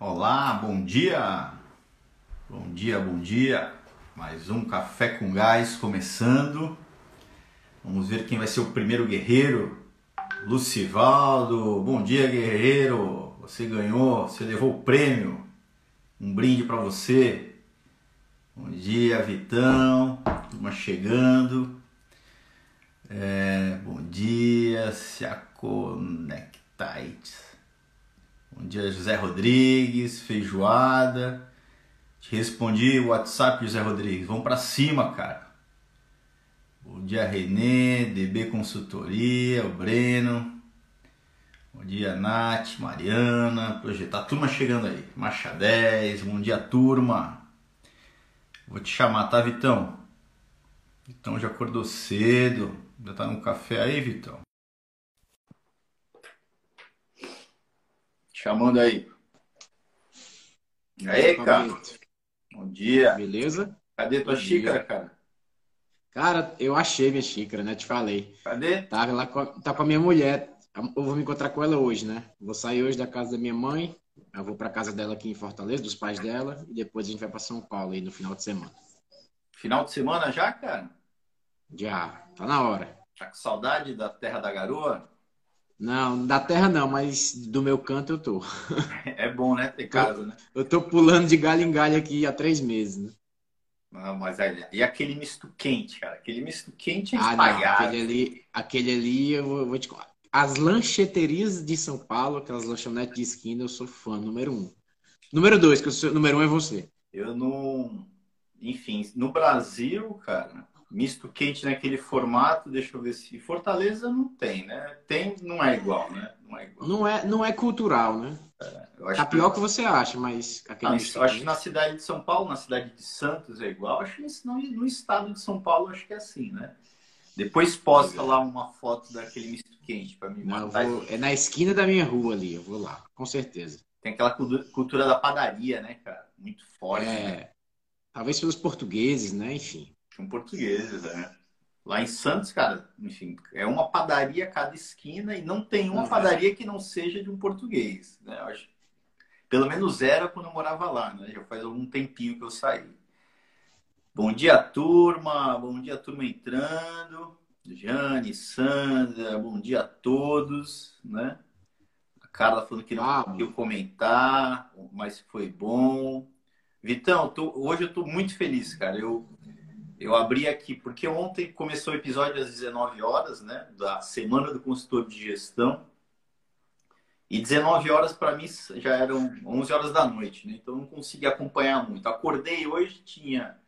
Olá, bom dia! Bom dia, bom dia! Mais um Café com Gás começando. Vamos ver quem vai ser o primeiro guerreiro. Lucivaldo, bom dia, guerreiro! Você ganhou, você levou o prêmio. Um brinde para você. Bom dia, Vitão. Turma chegando. É, bom dia, se. Bom dia, José Rodrigues, feijoada. Te respondi o WhatsApp, José Rodrigues. Vamos para cima, cara. Bom dia, Renê, DB Consultoria, o Breno. Bom dia, Nath, Mariana, Projetar. Turma chegando aí. Marcha 10, bom dia, turma. Vou te chamar, tá, Vitão? Vitão já acordou cedo. Já tá no café aí, Vitão? Chamando aí. E aí, cara? Bom dia. Beleza? Cadê tua Bom xícara, dia. cara? Cara, eu achei minha xícara, né? Te falei. Cadê? Tá, lá com a, tá com a minha mulher. Eu vou me encontrar com ela hoje, né? Vou sair hoje da casa da minha mãe. Eu vou pra casa dela aqui em Fortaleza, dos pais dela. E depois a gente vai pra São Paulo aí no final de semana. Final de semana já, cara? Já, tá na hora. Tá com saudade da terra da garoa? Não, da terra não, mas do meu canto eu tô. É bom, né? Ter casa, né? Eu tô pulando de galho em galho aqui há três meses, né? Não, mas aí, e aquele misto quente, cara? Aquele misto quente é Ah, não, espalhado. aquele ali, aquele ali eu vou, vou te contar. As lancheterias de São Paulo, aquelas lanchonetes de esquina, eu sou fã, número um. Número dois, que eu sou, número um é você. Eu não. Enfim, no Brasil, cara, misto quente naquele formato, deixa eu ver se. Fortaleza não tem, né? Tem, não é igual, né? Não é igual. Não é, não é cultural, né? Eu acho Tá que- pior que você acha, mas aquele misto eu acho que na cidade de São Paulo, na cidade de Santos é igual. Acho que não- no estado de São Paulo acho que é assim, né? Depois posta lá uma foto daquele misto quente para Não, matar. vou- é na esquina da minha rua ali, eu vou lá, com certeza. Tem aquela cultu- cultura da padaria, né, cara? Muito forte. né? É, talvez pelos portugueses, né? Enfim. São portugueses, né? Lá em Santos, cara, enfim, é uma padaria a cada esquina e não tem uma é. padaria que não seja de um português, né? Eu acho, pelo menos era quando eu morava lá, né? Já faz algum tempinho que eu saí. Bom dia, turma. Bom dia, turma entrando. Jane, Sandra, bom dia a todos, né? A Carla falando que não Ah, conseguiu comentar, mas foi bom. Vitão, tô- hoje eu tô muito feliz, cara. Eu, eu abri aqui, porque ontem começou o episódio às 19 horas, né? Da Semana do Consultor de Gestão. E 19 horas para mim já eram 11 horas da noite, né? Então eu não consegui acompanhar muito. Acordei hoje, tinha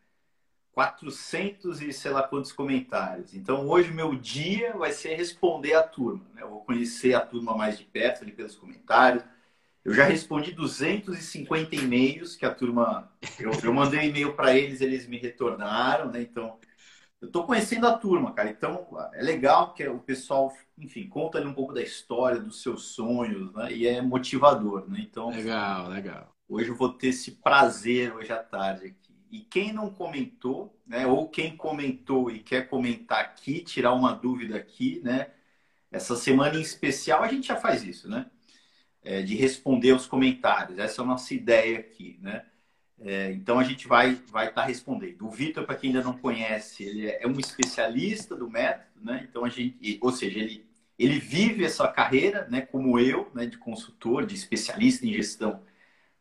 400 e sei lá quantos comentários. Então hoje meu dia vai ser responder a turma, né? Eu vou conhecer a turma mais de perto ali pelos comentários. Eu já respondi 250 e-mails que a turma. Eu, eu mandei e-mail para eles, eles me retornaram, né? Então, eu estou conhecendo a turma, cara. Então, é legal que o pessoal, enfim, conta ali um pouco da história, dos seus sonhos, né? E é motivador, né? Então, Legal, legal. hoje eu vou ter esse prazer hoje à tarde aqui. E quem não comentou, né? Ou quem comentou e quer comentar aqui, tirar uma dúvida aqui, né? Essa semana em especial a gente já faz isso, né? É, de responder os comentários. Essa é a nossa ideia aqui, né? É, então a gente vai vai estar respondendo. O Vitor, para quem ainda não conhece, ele é um especialista do método, né? Então a gente, ou seja, ele ele vive essa carreira, né? Como eu, né? De consultor, de especialista em gestão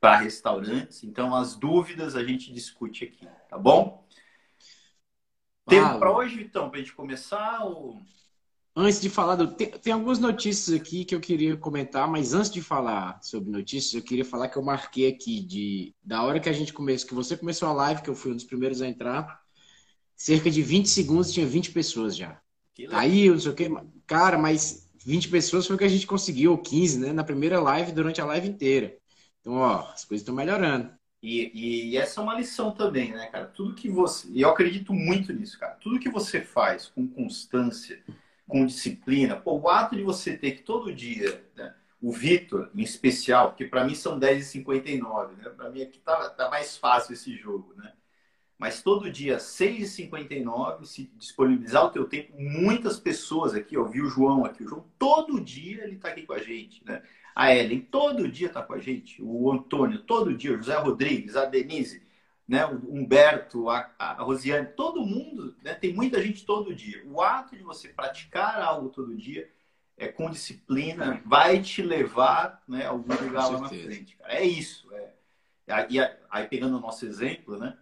para restaurantes. Então as dúvidas a gente discute aqui, tá bom? Tempo para hoje, então, para a gente começar? Ou... Antes de falar do. Tem, tem algumas notícias aqui que eu queria comentar, mas antes de falar sobre notícias, eu queria falar que eu marquei aqui de da hora que a gente começou, que você começou a live, que eu fui um dos primeiros a entrar, cerca de 20 segundos tinha 20 pessoas já. Legal. Aí, eu não sei o que, cara, mas 20 pessoas foi o que a gente conseguiu, ou 15, né? Na primeira live, durante a live inteira. Então, ó, as coisas estão melhorando. E, e essa é uma lição também, né, cara? Tudo que você. E eu acredito muito nisso, cara. Tudo que você faz com constância, com disciplina, pô, o ato de você ter que todo dia, né, o Vitor, em especial, porque para mim são 10h59, né? Para mim aqui tá, tá mais fácil esse jogo, né? Mas todo dia, 6h59, se disponibilizar o teu tempo, muitas pessoas aqui, eu vi o João aqui, o João todo dia ele tá aqui com a gente, né? A Ellen todo dia está com a gente, o Antônio todo dia, o José Rodrigues, a Denise, né, o Humberto, a, a Rosiane, todo mundo, né, tem muita gente todo dia. O ato de você praticar algo todo dia é, com disciplina vai te levar né, a algum lugar lá na frente. Cara. É isso. É. Aí, aí, pegando o nosso exemplo, né?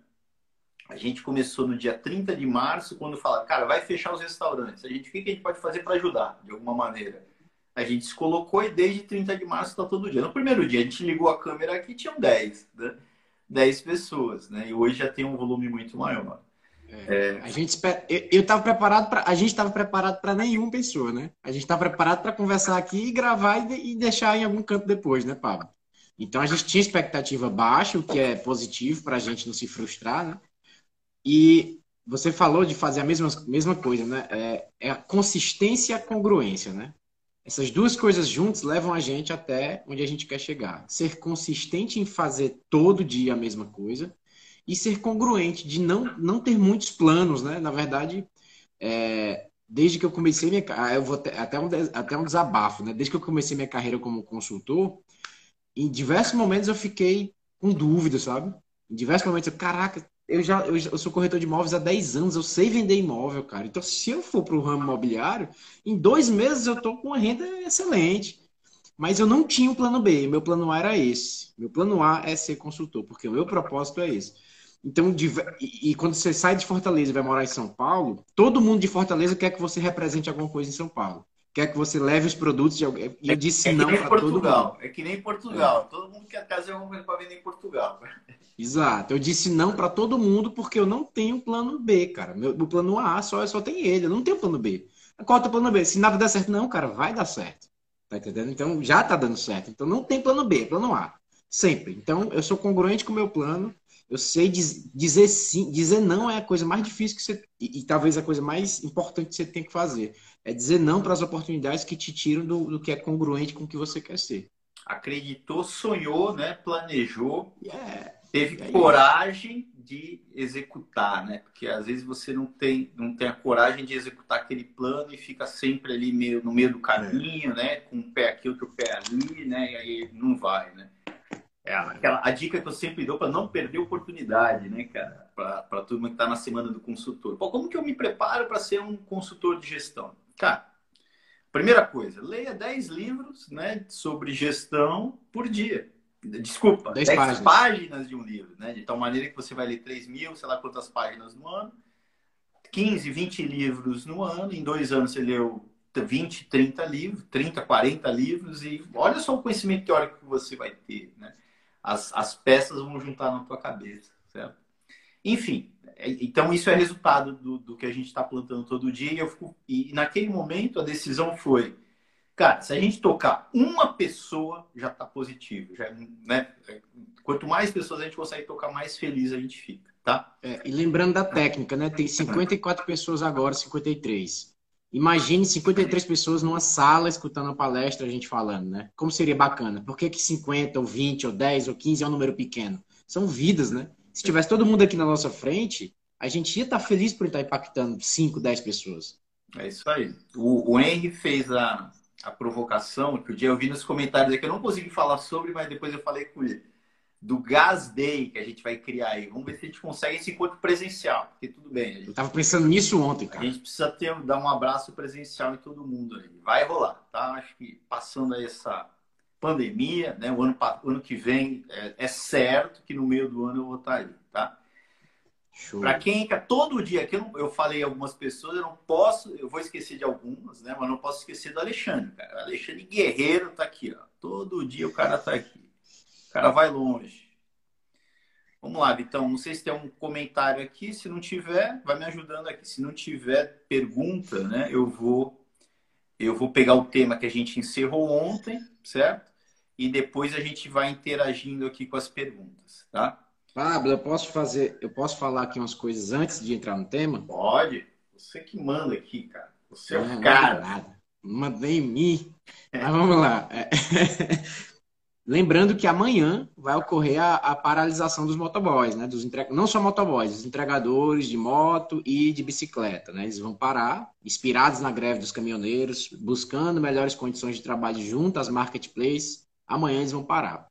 A gente começou no dia 30 de março, quando fala, cara, vai fechar os restaurantes. A gente, o que a gente pode fazer para ajudar, de alguma maneira? A gente se colocou e desde 30 de março está todo dia. No primeiro dia, a gente ligou a câmera aqui tinham 10, né? 10 pessoas, né? E hoje já tem um volume muito maior. É. A gente eu estava preparado para a gente estava preparado para nenhuma pessoa, né? A gente estava preparado para conversar aqui gravar e, e, deixar em algum canto depois, né, Pablo? Então a gente tinha expectativa baixa, o que é positivo para a gente não se frustrar, né? E você falou de fazer a mesma, mesma coisa, né? É, é a consistência e a congruência, né? Essas duas coisas juntas levam a gente até onde a gente quer chegar. Ser consistente em fazer todo dia a mesma coisa e ser congruente, de não, não ter muitos planos, né? Na verdade, é, desde que eu comecei minha ah, eu vou ter, até um até um desabafo, né? Desde que eu comecei minha carreira como consultor, em diversos momentos eu fiquei com dúvidas, sabe? Em diversos momentos eu, caraca, eu já eu, eu, sou corretor de imóveis há 10 anos, eu sei vender imóvel, cara. Então, se eu for para o ramo imobiliário, em dois meses eu estou com uma renda excelente. Mas eu não tinha um plano B, meu plano A era esse. Meu plano A é ser consultor, porque o meu propósito é esse. Então, e, e quando você sai de Fortaleza e vai morar em São Paulo, todo mundo de Fortaleza quer que você represente alguma coisa em São Paulo quer que você leve os produtos de alguém. E eu disse é, é não para todo mundo. É que nem Portugal. É. Todo mundo quer trazer alguma coisa para vender em Portugal. Exato. Eu disse não para todo mundo porque eu não tenho plano B, cara. Meu, meu plano A só, só tem ele. Eu não tenho plano B. Qual é o teu plano B? Se nada der certo, não, cara, vai dar certo. Tá entendendo? Então já tá dando certo. Então não tem plano B, plano A. Sempre. Então eu sou congruente com o meu plano. Eu sei diz, dizer sim, dizer não é a coisa mais difícil que você. E, e talvez a coisa mais importante que você tem que fazer é dizer não para as oportunidades que te tiram do, do, que é congruente com o que você quer ser. Acreditou, sonhou, né? planejou, yeah. teve é coragem de executar, né? Porque às vezes você não tem, não tem a coragem de executar aquele plano e fica sempre ali meio, no meio do caminho, é. né? Com um pé aqui, outro pé ali, né? E aí não vai, né? É aquela, a dica que eu sempre dou para não perder oportunidade, né, cara? Para a turma que está na semana do consultor. Pô, como que eu me preparo para ser um consultor de gestão? Cara, primeira coisa, leia 10 livros né, sobre gestão por dia. Desculpa, 10, 10 páginas. páginas. de um livro, né? De tal maneira que você vai ler 3 mil, sei lá quantas páginas no ano, 15, 20 livros no ano, em dois anos você leu 20, 30 livros, 30, 40 livros, e olha só o conhecimento teórico que você vai ter, né? As, as peças vão juntar na tua cabeça, certo? Enfim, é, então, isso é resultado do, do que a gente está plantando todo dia. E, eu fico, e naquele momento, a decisão foi: cara, se a gente tocar uma pessoa, já está positivo. Já, né? Quanto mais pessoas a gente consegue tocar, mais feliz a gente fica. Tá? É, e lembrando da técnica, né? Tem 54 pessoas agora, 53. Imagine 53 pessoas numa sala escutando a palestra, a gente falando, né? Como seria bacana? Por que, que 50, ou 20, ou 10, ou 15 é um número pequeno? São vidas, né? Se tivesse todo mundo aqui na nossa frente, a gente ia estar feliz por estar impactando 5, 10 pessoas. É isso aí. O, o Henry fez a, a provocação, que o dia eu vi nos comentários aqui, eu não consegui falar sobre, mas depois eu falei com ele. Do Gas Day que a gente vai criar aí. Vamos ver se a gente consegue esse encontro presencial, porque tudo bem. Gente, eu tava pensando nisso ontem, cara. A gente precisa ter, dar um abraço presencial em todo mundo aí. Vai rolar, tá? Acho que passando aí essa pandemia, né? O ano, o ano que vem é, é, certo que no meio do ano eu vou estar aí, tá? Para quem entra todo dia, aqui eu, eu, falei algumas pessoas, eu não posso, eu vou esquecer de algumas, né? Mas não posso esquecer do Alexandre, cara. O Alexandre Guerreiro tá aqui, ó. Todo dia o cara tá aqui. O cara vai longe. Vamos lá, Vitão. Não sei se tem um comentário aqui. Se não tiver, vai me ajudando aqui. Se não tiver pergunta, né? Eu vou eu vou pegar o tema que a gente encerrou ontem, certo? E depois a gente vai interagindo aqui com as perguntas, tá? Pablo, eu posso fazer, eu posso falar aqui umas coisas antes de entrar no tema? Pode. Você que manda aqui, cara. Você é o cara. Nada. Mandei em mim. Mas vamos lá. Lembrando que amanhã vai ocorrer a, a, paralisação dos motoboys, né? Dos entre... Não só motoboys, os entregadores de moto e de bicicleta, né? Eles vão parar, inspirados na greve dos caminhoneiros, buscando melhores condições de trabalho junto às marketplaces, amanhã eles vão parar.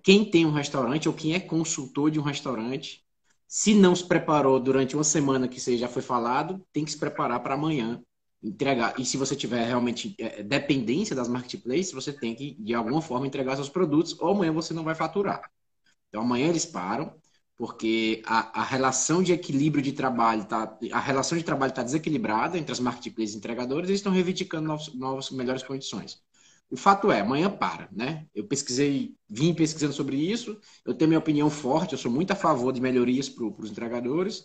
Quem tem um restaurante ou quem é consultor de um restaurante, se não se preparou durante uma semana que você já foi falado, tem que se preparar para amanhã entregar. E se você tiver realmente é, dependência das marketplaces, você tem que, de alguma forma, entregar seus produtos, ou amanhã você não vai faturar. Então, amanhã eles param, porque a, a relação de equilíbrio de trabalho tá, a relação de trabalho está desequilibrada entre as marketplaces e entregadores, eles estão reivindicando novos, novas melhores condições. O fato é, amanhã para, né? Eu pesquisei, vim pesquisando sobre isso, eu tenho minha opinião forte, eu sou muito a favor de melhorias para os entregadores,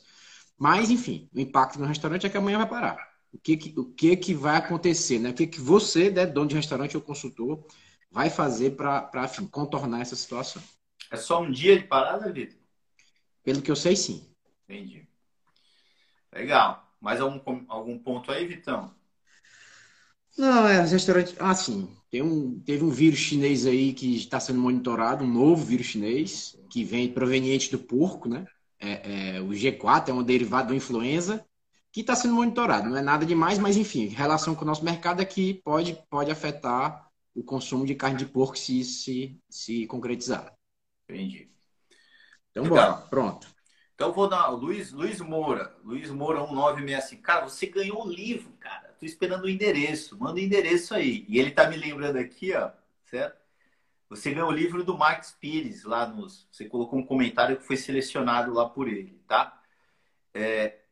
mas, enfim, o impacto no restaurante é que amanhã vai parar o que, que, o que, que vai acontecer, né? O que, que você, né, dono de restaurante ou consultor, vai fazer para contornar essa situação. É só um dia de parada, Vitor? Pelo que eu sei, sim. Entendi. Legal. Mais algum, algum ponto aí, Vitão? Não, é, os restaurantes. Ah, sim. Tem um, teve um vírus chinês aí que está sendo monitorado, um novo vírus chinês, que vem proveniente do porco, né? É, é, o G4 é um derivado da influenza que está sendo monitorado. Não é nada demais, mas enfim, relação com o nosso mercado é que pode, pode afetar o consumo de carne de porco se se, se concretizar. Entendi. Então, Legal. bora. Pronto. Então, vou dar. Luiz, Luiz Moura. Luiz Moura 1965. Cara, você ganhou o livro, cara. Tô esperando o endereço. Manda o endereço aí. E ele tá me lembrando aqui, ó. Certo? Você ganhou o livro do Max Pires lá nos. Você colocou um comentário que foi selecionado lá por ele, tá? É,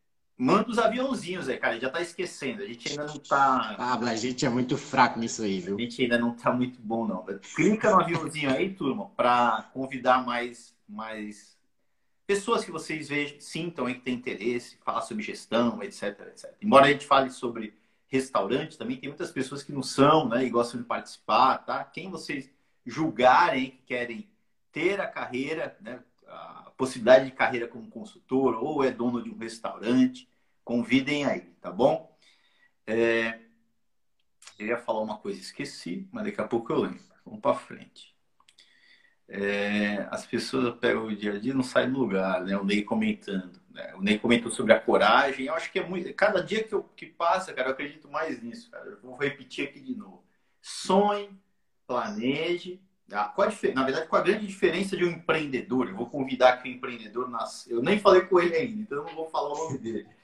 Manda os aviãozinhos aí, cara. Já tá esquecendo. A gente ainda não tá. Ah, a gente é muito fraco nisso aí, viu? A gente ainda não tá muito bom, não. Clica no aviãozinho aí, turma, para convidar mais, mais pessoas que vocês vejam, sintam aí que tem interesse, falar sobre gestão, etc, etc. Embora a gente fale sobre restaurante, também tem muitas pessoas que não são, né, e gostam de participar, tá? Quem vocês julgarem que querem ter a carreira, né, a possibilidade de carreira como consultor ou é dono de um restaurante, Convidem aí, tá bom? É... Eu ia falar uma coisa, esqueci, mas daqui a pouco eu lembro. Vamos para frente. É... As pessoas pegam o dia a dia e não saem do lugar, né? O Ney comentando. Né? O Ney comentou sobre a coragem. Eu acho que é muito. Cada dia que, eu, que passa, cara, eu acredito mais nisso, cara. Eu vou repetir aqui de novo. Sonhe, planeje. Qual a, na verdade, qual a grande diferença de um empreendedor? Eu vou convidar aqui um empreendedor. Nas... Eu nem falei com ele ainda, então eu não vou falar o nome dele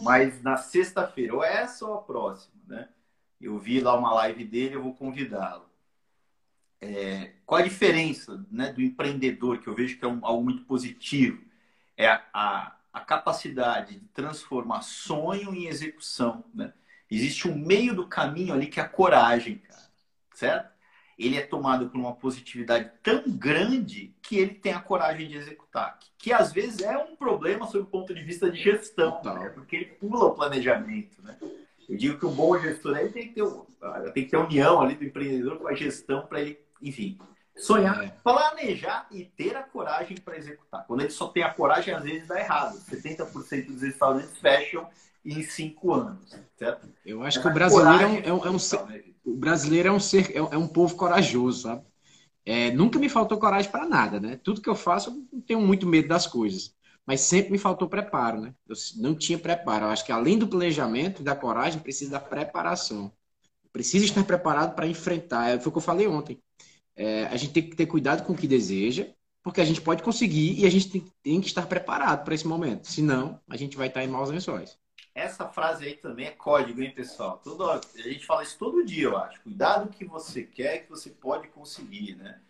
mas na sexta-feira, ou essa ou a próxima, né? Eu vi lá uma live dele, eu vou convidá-lo. É, qual a diferença né, do empreendedor, que eu vejo que é um, algo muito positivo? É a, a, a, capacidade de transformar sonho em execução. Né? Existe um meio do caminho ali que é a coragem, cara. Certo? Ele é tomado por uma positividade tão grande que ele tem a coragem de executar. Que, às vezes é um problema sob o ponto de vista de gestão, né? porque ele pula o planejamento. Né? Eu digo que o bom gestor ele tem que ter, tem que ter união ali do empreendedor com a gestão para ele, enfim, sonhar, é. planejar e ter a coragem para executar. Quando ele só tem a coragem, às vezes dá errado. 70% dos restaurantes fecham em cinco anos, certo? Eu acho que o brasileiro é um, é um, é um ser, né, o brasileiro é um ser, é, é um povo corajoso, sabe? É, nunca me faltou coragem para nada, né? Tudo que eu faço, eu não tenho muito medo das coisas. Mas sempre me faltou preparo, né? Eu não tinha preparo. Eu acho que além do planejamento e da coragem, precisa da preparação. Precisa estar preparado para enfrentar. É, foi o que eu falei ontem. É, a gente tem que ter cuidado com o que deseja, porque a gente pode conseguir e a gente tem, tem que estar preparado para esse momento. Senão, a gente vai estar em maus lençóis. Essa frase aí também é código, hein, pessoal? Todo, a gente fala isso todo dia, eu acho. Cuidado que você quer, que você pode conseguir, né?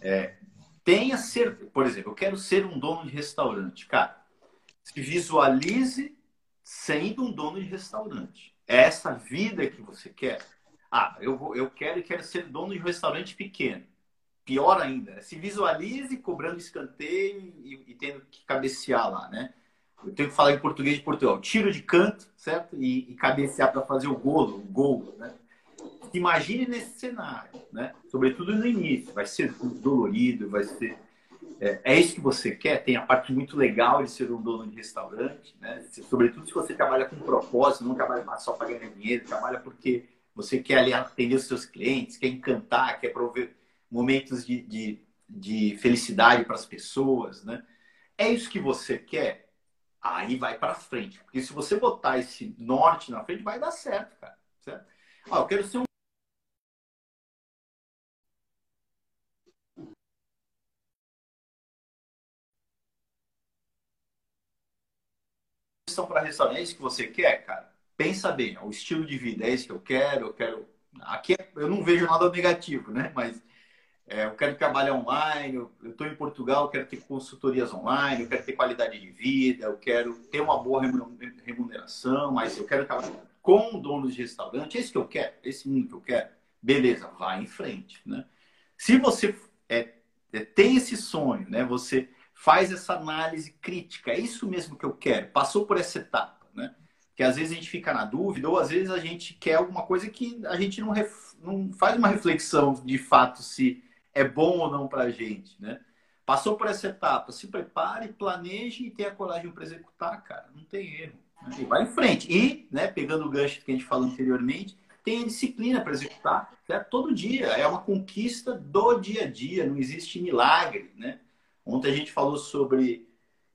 É, tenha ser, por exemplo, eu quero ser um dono de restaurante. Cara, se visualize sendo um dono de restaurante. É essa vida que você quer. Ah, eu, eu quero e quero ser dono de um restaurante pequeno. Pior ainda, se visualize cobrando escanteio e, e tendo que cabecear lá, né? Eu tenho que falar em português de Portugal, tiro de canto, certo? E, e cabecear para fazer o gol, o gol, né? Imagine nesse cenário, né? Sobretudo no início, vai ser dolorido, vai ser é, é, isso que você quer. Tem a parte muito legal de ser um dono de restaurante, né? Sobretudo se você trabalha com propósito, não trabalha só para ganhar dinheiro, trabalha porque você quer ali atender os seus clientes, quer encantar, quer prover momentos de, de, de felicidade para as pessoas, né? É isso que você quer? Aí vai para frente. Porque se você botar esse norte na frente, vai dar certo, cara. Certo? ah eu quero ser um. São para restaurantes é que você quer, cara. Pensa bem, é o estilo de vida é isso que eu quero, eu quero. Aqui é, eu não vejo nada negativo, né? Mas é, eu quero trabalhar online, eu estou em Portugal, eu quero ter consultorias online, eu quero ter qualidade de vida, eu quero ter uma boa remuneração, mas eu quero trabalhar com donos de restaurante, é isso que eu quero, é esse mundo que eu quero. Beleza, vá em frente, né? Se você é, é, tem esse sonho, né? Você faz essa análise crítica, é isso mesmo que eu quero, passou por essa etapa, né? Que às vezes a gente fica na dúvida, ou às vezes a gente quer alguma coisa que a gente não, ref... não faz uma reflexão de fato se é bom ou não para a gente, né? Passou por essa etapa, se prepare, planeje e tenha coragem para executar, cara. Não tem erro. Né? E vai em frente. E, né, pegando o gancho que a gente falou anteriormente, tenha disciplina para executar certo? todo dia. É uma conquista do dia a dia, não existe milagre, né? Ontem a gente falou sobre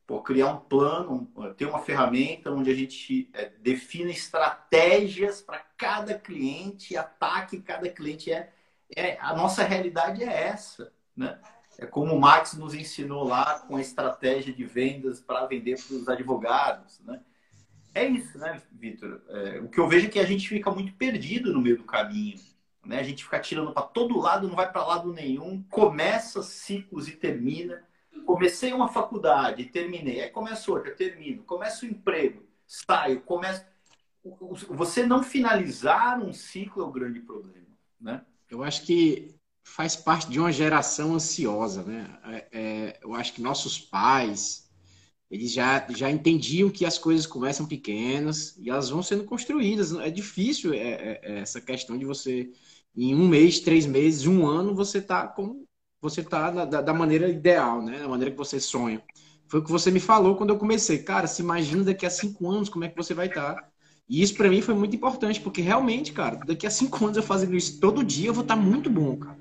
pô, criar um plano, ter uma ferramenta onde a gente é, defina estratégias para cada cliente, ataque cada cliente é é, a nossa realidade é essa, né? É como o Max nos ensinou lá com a estratégia de vendas para vender para os advogados, né? É isso, né, Vitor? É, o que eu vejo é que a gente fica muito perdido no meio do caminho, né? A gente fica tirando para todo lado, não vai para lado nenhum, começa ciclos e termina. Comecei uma faculdade, terminei, aí começa outra, termino, começa o emprego, saio, começo. Você não finalizar um ciclo é o grande problema, né? Eu acho que faz parte de uma geração ansiosa, né? É, é, eu acho que nossos pais, eles já, já entendiam que as coisas começam pequenas e elas vão sendo construídas. É difícil é, é, é essa questão de você, em um mês, três meses, um ano, você tá como você tá da, da maneira ideal, né? Da maneira que você sonha. Foi o que você me falou quando eu comecei. Cara, se imagina daqui a cinco anos como é que você vai estar. Tá. E isso para mim foi muito importante, porque realmente, cara, daqui a cinco anos eu fazendo isso todo dia, eu vou estar tá muito bom, cara.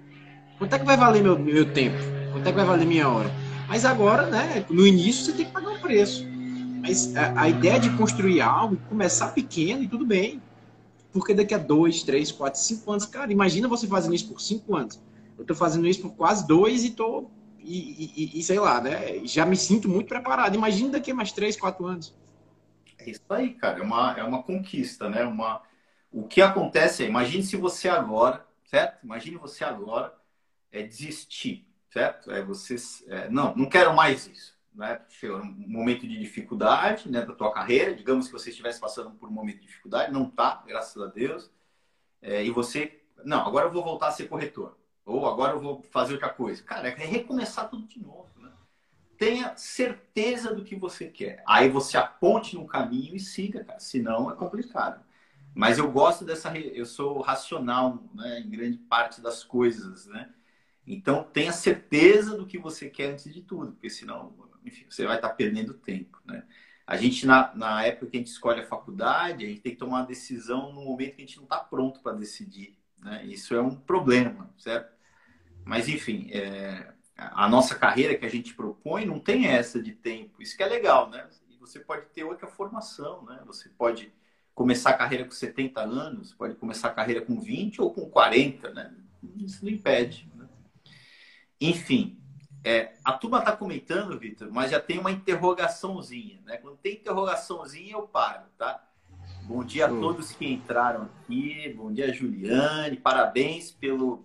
Quanto é que vai valer meu, meu tempo? Quanto é que vai valer minha hora? Mas agora, né, no início você tem que pagar um preço. Mas a, a ideia de construir algo, começar pequeno e tudo bem. Porque daqui a dois, três, quatro, cinco anos, cara, imagina você fazendo isso por cinco anos. Eu tô fazendo isso por quase dois e tô. E, e, e sei lá, né? Já me sinto muito preparado. Imagina daqui a mais três, quatro anos. Isso aí, cara. É uma, é uma conquista, né? Uma... O que acontece é, imagine se você agora, certo? Imagine você agora é desistir, certo? É você, é, não, não quero mais isso, né? Chegou um momento de dificuldade, né, da tua carreira, digamos que você estivesse passando por um momento de dificuldade, não tá, graças a Deus, é, e você, não, agora eu vou voltar a ser corretor, ou agora eu vou fazer outra coisa. Cara, é recomeçar tudo de novo tenha certeza do que você quer. Aí você aponte no caminho e siga, cara. Senão é complicado. Mas eu gosto dessa. Eu sou racional né, em grande parte das coisas, né? Então tenha certeza do que você quer antes de tudo, porque senão, enfim, você vai estar perdendo tempo, né? A gente, na, na época que a gente escolhe a faculdade, a gente tem que tomar uma decisão no momento que a gente não está pronto para decidir, né? Isso é um problema, certo? Mas, enfim, é, a nossa carreira que a gente propõe não tem essa de tempo. Isso que é legal, né? E você pode ter outra formação, né? Você pode começar a carreira com 70 anos, pode começar a carreira com 20 ou com 40, né? Isso não impede. Né? Enfim, é, a turma está comentando, Vitor, mas já tem uma interrogaçãozinha, né? Quando tem interrogaçãozinha, eu paro, tá? Bom dia a todos que entraram aqui. Bom dia, Juliane. Parabéns pelo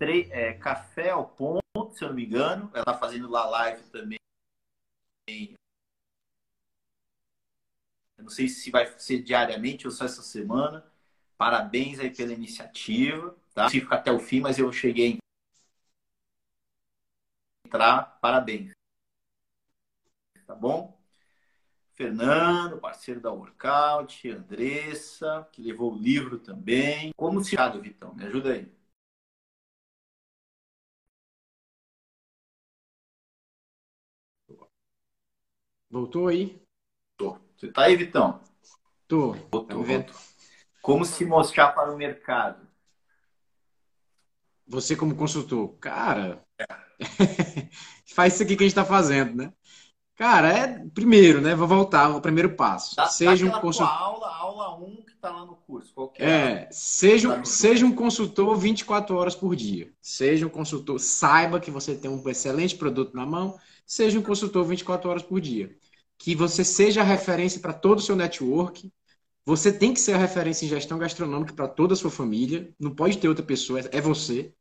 é, Café ao Ponto se eu não me engano. Ela está fazendo lá live também. Eu não sei se vai ser diariamente ou só essa semana. Parabéns aí pela iniciativa. Tá? Não ficar até o fim, mas eu cheguei a entrar. Parabéns. Tá bom? Fernando, parceiro da Workout, Andressa, que levou o livro também. Como se Vitão? Me ajuda aí. Voltou aí? Tô. Você tá aí, Vitão? Tô. Voltou, tá voltou. Como se mostrar para o mercado? Você como consultor, cara, é. faz isso aqui que a gente está fazendo, né? Cara, é primeiro, né? Vou voltar o primeiro passo. Dá, seja dá um consultor. Aula, aula 1 que está lá no curso. Qualquer é, seja, tá seja um consultor 24 horas por dia. Seja um consultor, saiba que você tem um excelente produto na mão seja um consultor 24 horas por dia. Que você seja a referência para todo o seu network. Você tem que ser a referência em gestão gastronômica para toda a sua família. Não pode ter outra pessoa, é você.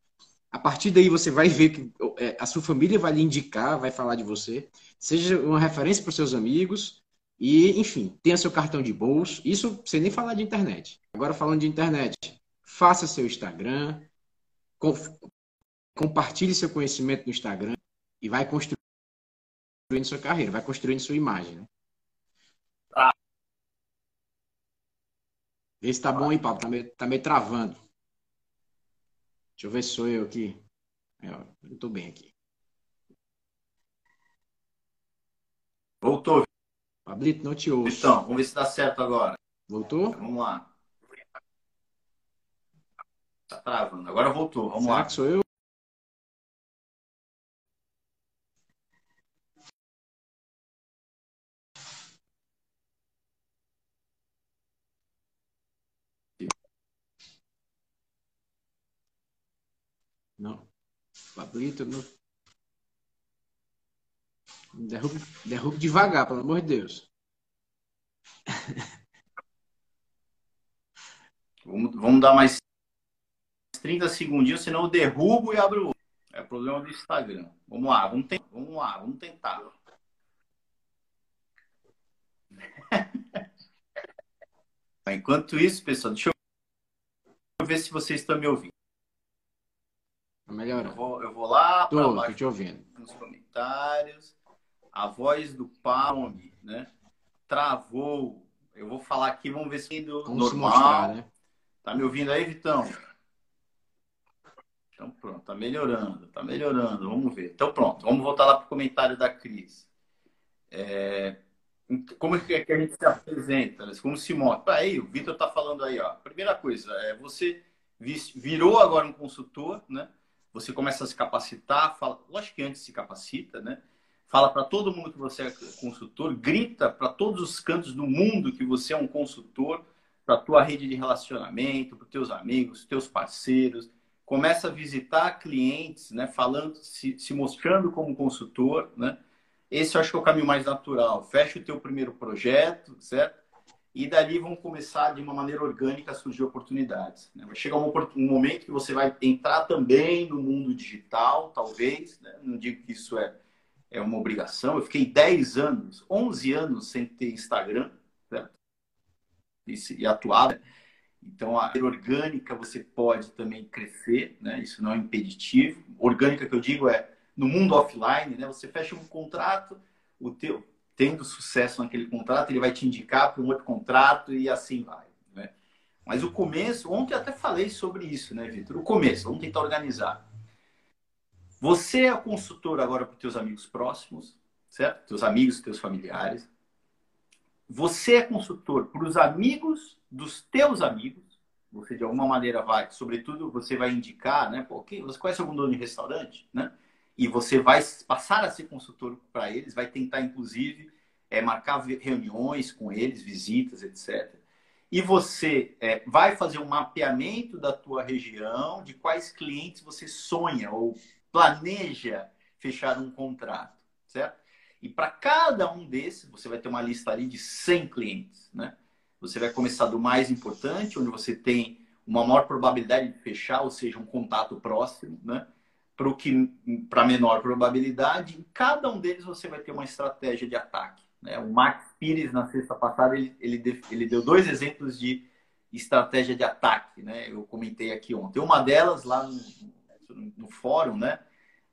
A partir daí você vai ver que é, a sua família vai lhe indicar, vai falar de você. Seja uma referência para os seus amigos. E, enfim, tenha seu cartão de bolso. Isso sem nem falar de internet. Agora, falando de internet, faça seu Instagram, compartilhe seu conhecimento no Instagram e vai construindo sua carreira, vai construindo sua imagem. Né? Ah. Vê se tá bom aí, Paulo. Tá meio, tá meio travando. Deixa eu ver se sou eu aqui. Eu tô bem aqui. Voltou. Pablito, não te ouço. Então, vamos ver se dá certo agora. Voltou? Vamos lá. Tá travando. Agora voltou. Vamos Será lá. que sou eu? Não. Pablito, não. Derrube devagar, pelo amor de Deus. Vamos, vamos dar mais 30 segundinhos, senão eu derrubo e abro. É o problema do Instagram. Vamos lá, vamos, tentar, vamos lá, vamos tentar. Enquanto isso, pessoal, deixa eu ver se vocês estão me ouvindo. Melhorando. Eu vou, eu vou lá para baixo tô te ouvindo. nos comentários. A voz do Palme, né? Travou. Eu vou falar aqui, vamos ver se do vamos normal. Mostrar, né? Tá me ouvindo aí, Vitão? Então pronto, tá melhorando, tá melhorando. Vamos ver. Então pronto, vamos voltar lá pro comentário da Cris. É... Como é que a gente se apresenta? Como se mostra? Aí, o Vitor tá falando aí, ó. Primeira coisa, é você virou agora um consultor, né? Você começa a se capacitar, fala, lógico que antes se capacita, né? Fala para todo mundo que você é consultor, grita para todos os cantos do mundo que você é um consultor, para tua rede de relacionamento, para teus amigos, teus parceiros. Começa a visitar clientes, né? Falando, se, se mostrando como consultor, né? Esse eu acho que é o caminho mais natural. Fecha o teu primeiro projeto, certo? E dali vão começar de uma maneira orgânica a surgir oportunidades. Né? Vai chegar um, um, momento que você vai entrar também no mundo digital, talvez, né? não digo que isso é, é uma obrigação. Eu fiquei 10 anos, 11 anos sem ter Instagram e, e atuar. Né? Então, a orgânica você pode também crescer, né? isso não é impeditivo. Orgânica que eu digo é no mundo offline, né? você fecha um contrato, o teu tendo sucesso naquele contrato, ele vai te indicar para um outro contrato e assim vai. Né? Mas o começo, ontem até falei sobre isso, né, Vitor? O começo, vamos tentar organizar. Você é consultor agora para os teus amigos próximos, certo? Teus amigos, teus familiares. Você é consultor para os amigos dos teus amigos. Você de alguma maneira vai, sobretudo você vai indicar, né? Pô, você conhece algum dono de restaurante, né? E você vai passar a ser consultor para eles, vai tentar, inclusive, é, marcar reuniões com eles, visitas, etc. E você é, vai fazer um mapeamento da tua região, de quais clientes você sonha ou planeja fechar um contrato, certo? E para cada um desses, você vai ter uma lista ali de 100 clientes, né? Você vai começar do mais importante, onde você tem uma maior probabilidade de fechar, ou seja, um contato próximo, né? Para o que para menor probabilidade. Em cada um deles você vai ter uma estratégia de ataque. Né? O Max Pires na sexta passada ele, ele, ele deu dois exemplos de estratégia de ataque, né? Eu comentei aqui ontem. Uma delas lá no, no fórum, né?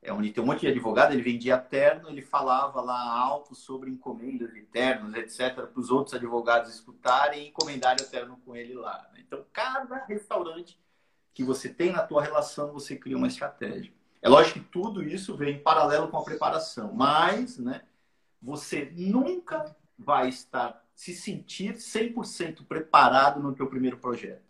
É onde tem um monte de advogado, ele vendia terno, ele falava lá alto sobre encomendas de ternos, etc., para os outros advogados escutarem e encomendarem o terno com ele lá. Né? Então, cada restaurante que você tem na tua relação, você cria uma estratégia. É lógico que tudo isso vem em paralelo com a preparação, mas né, você nunca vai estar se sentir 100% preparado no teu primeiro projeto.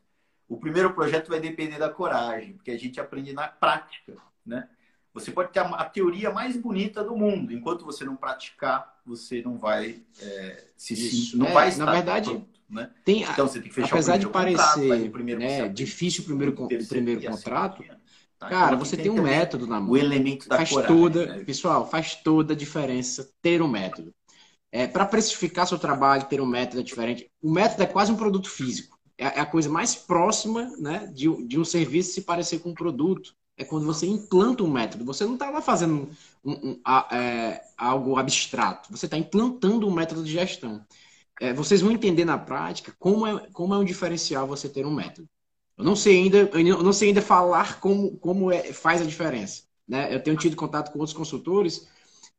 O primeiro projeto vai depender da coragem, porque a gente aprende na prática, né? Você pode ter a, teoria mais bonita do mundo, enquanto você não praticar, você não vai é, se Isso. não é, vai estar na verdade pronto, né? Tem, então você tem que fechar apesar o de parecer contrato, né, difícil o primeiro, o primeiro contrato, assim, Tá? Cara, você tem um método na mão. O elemento da faz coragem, toda, né? Pessoal, faz toda a diferença ter um método. É, para precificar seu trabalho, ter um método diferente, o método é quase um produto físico. É, é a coisa mais próxima né, de, de um serviço se parecer com um produto. É quando você implanta um método. Você não está lá fazendo um, um, a, é, algo abstrato. Você está implantando um método de gestão. É, vocês vão entender na prática como é, como é um diferencial você ter um método. Eu não sei ainda, eu não sei ainda falar como, como é, faz a diferença. Né? Eu tenho tido contato com outros consultores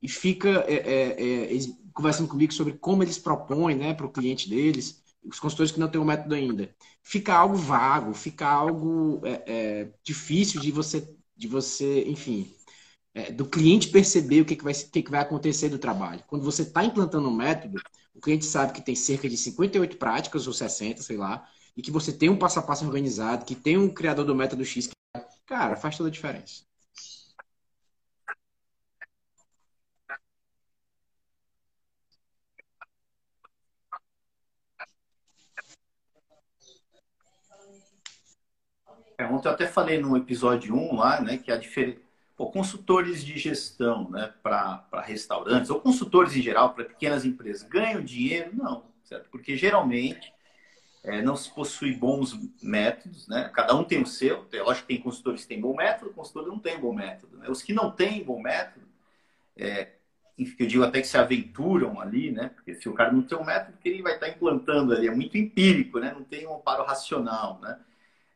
e fica é, é, é conversando comigo sobre como eles propõem né, para o cliente deles, os consultores que não têm o método ainda. Fica algo vago, fica algo é, é, difícil de você, de você, enfim, do cliente perceber o que, que, vai, que, que vai acontecer do trabalho. Quando você está implantando um método, o cliente sabe que tem cerca de 58 práticas ou 60, sei lá, e que você tem um passo a passo organizado, que tem um criador do método X, que, cara, faz toda a diferença. É, ontem eu até falei no episódio 1 lá, né, que a diferença. consultores de gestão né, para restaurantes, ou consultores em geral para pequenas empresas, ganham dinheiro? Não, certo? Porque geralmente é, não se possui bons métodos, né? Cada um tem o seu. Eu acho que tem consultores que têm bom método, consultores não têm bom método. Né? Os que não têm bom método, é, eu digo até que se aventuram ali, né? Porque se o cara não tem um método, que ele vai estar implantando ali, é muito empírico, né? Não tem um amparo racional, né?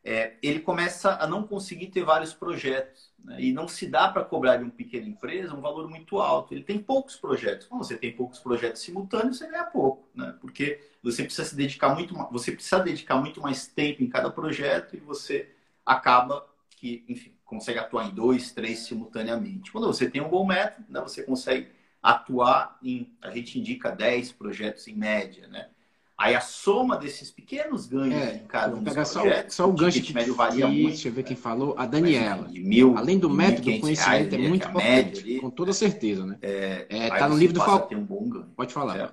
é, ele começa a não conseguir ter vários projetos. Né? E não se dá para cobrar de uma pequena empresa um valor muito alto. Ele tem poucos projetos. Quando você tem poucos projetos simultâneos, você ganha pouco, né? porque você precisa se dedicar muito, você precisa dedicar muito mais tempo em cada projeto e você acaba que, enfim, consegue atuar em dois, três simultaneamente. Quando você tem um bom método, né, você consegue atuar em, a gente indica 10 projetos em média, né? Aí a soma desses pequenos ganhos é, em cada um dos projetos, só, só o gancho que médio varia muito. Deixa eu ver quem falou, a Daniela. De mil, Além do método, o conhecimento é muito importante, ali, com toda certeza, né? É, é tá no livro do Falcone. Um Pode falar. É.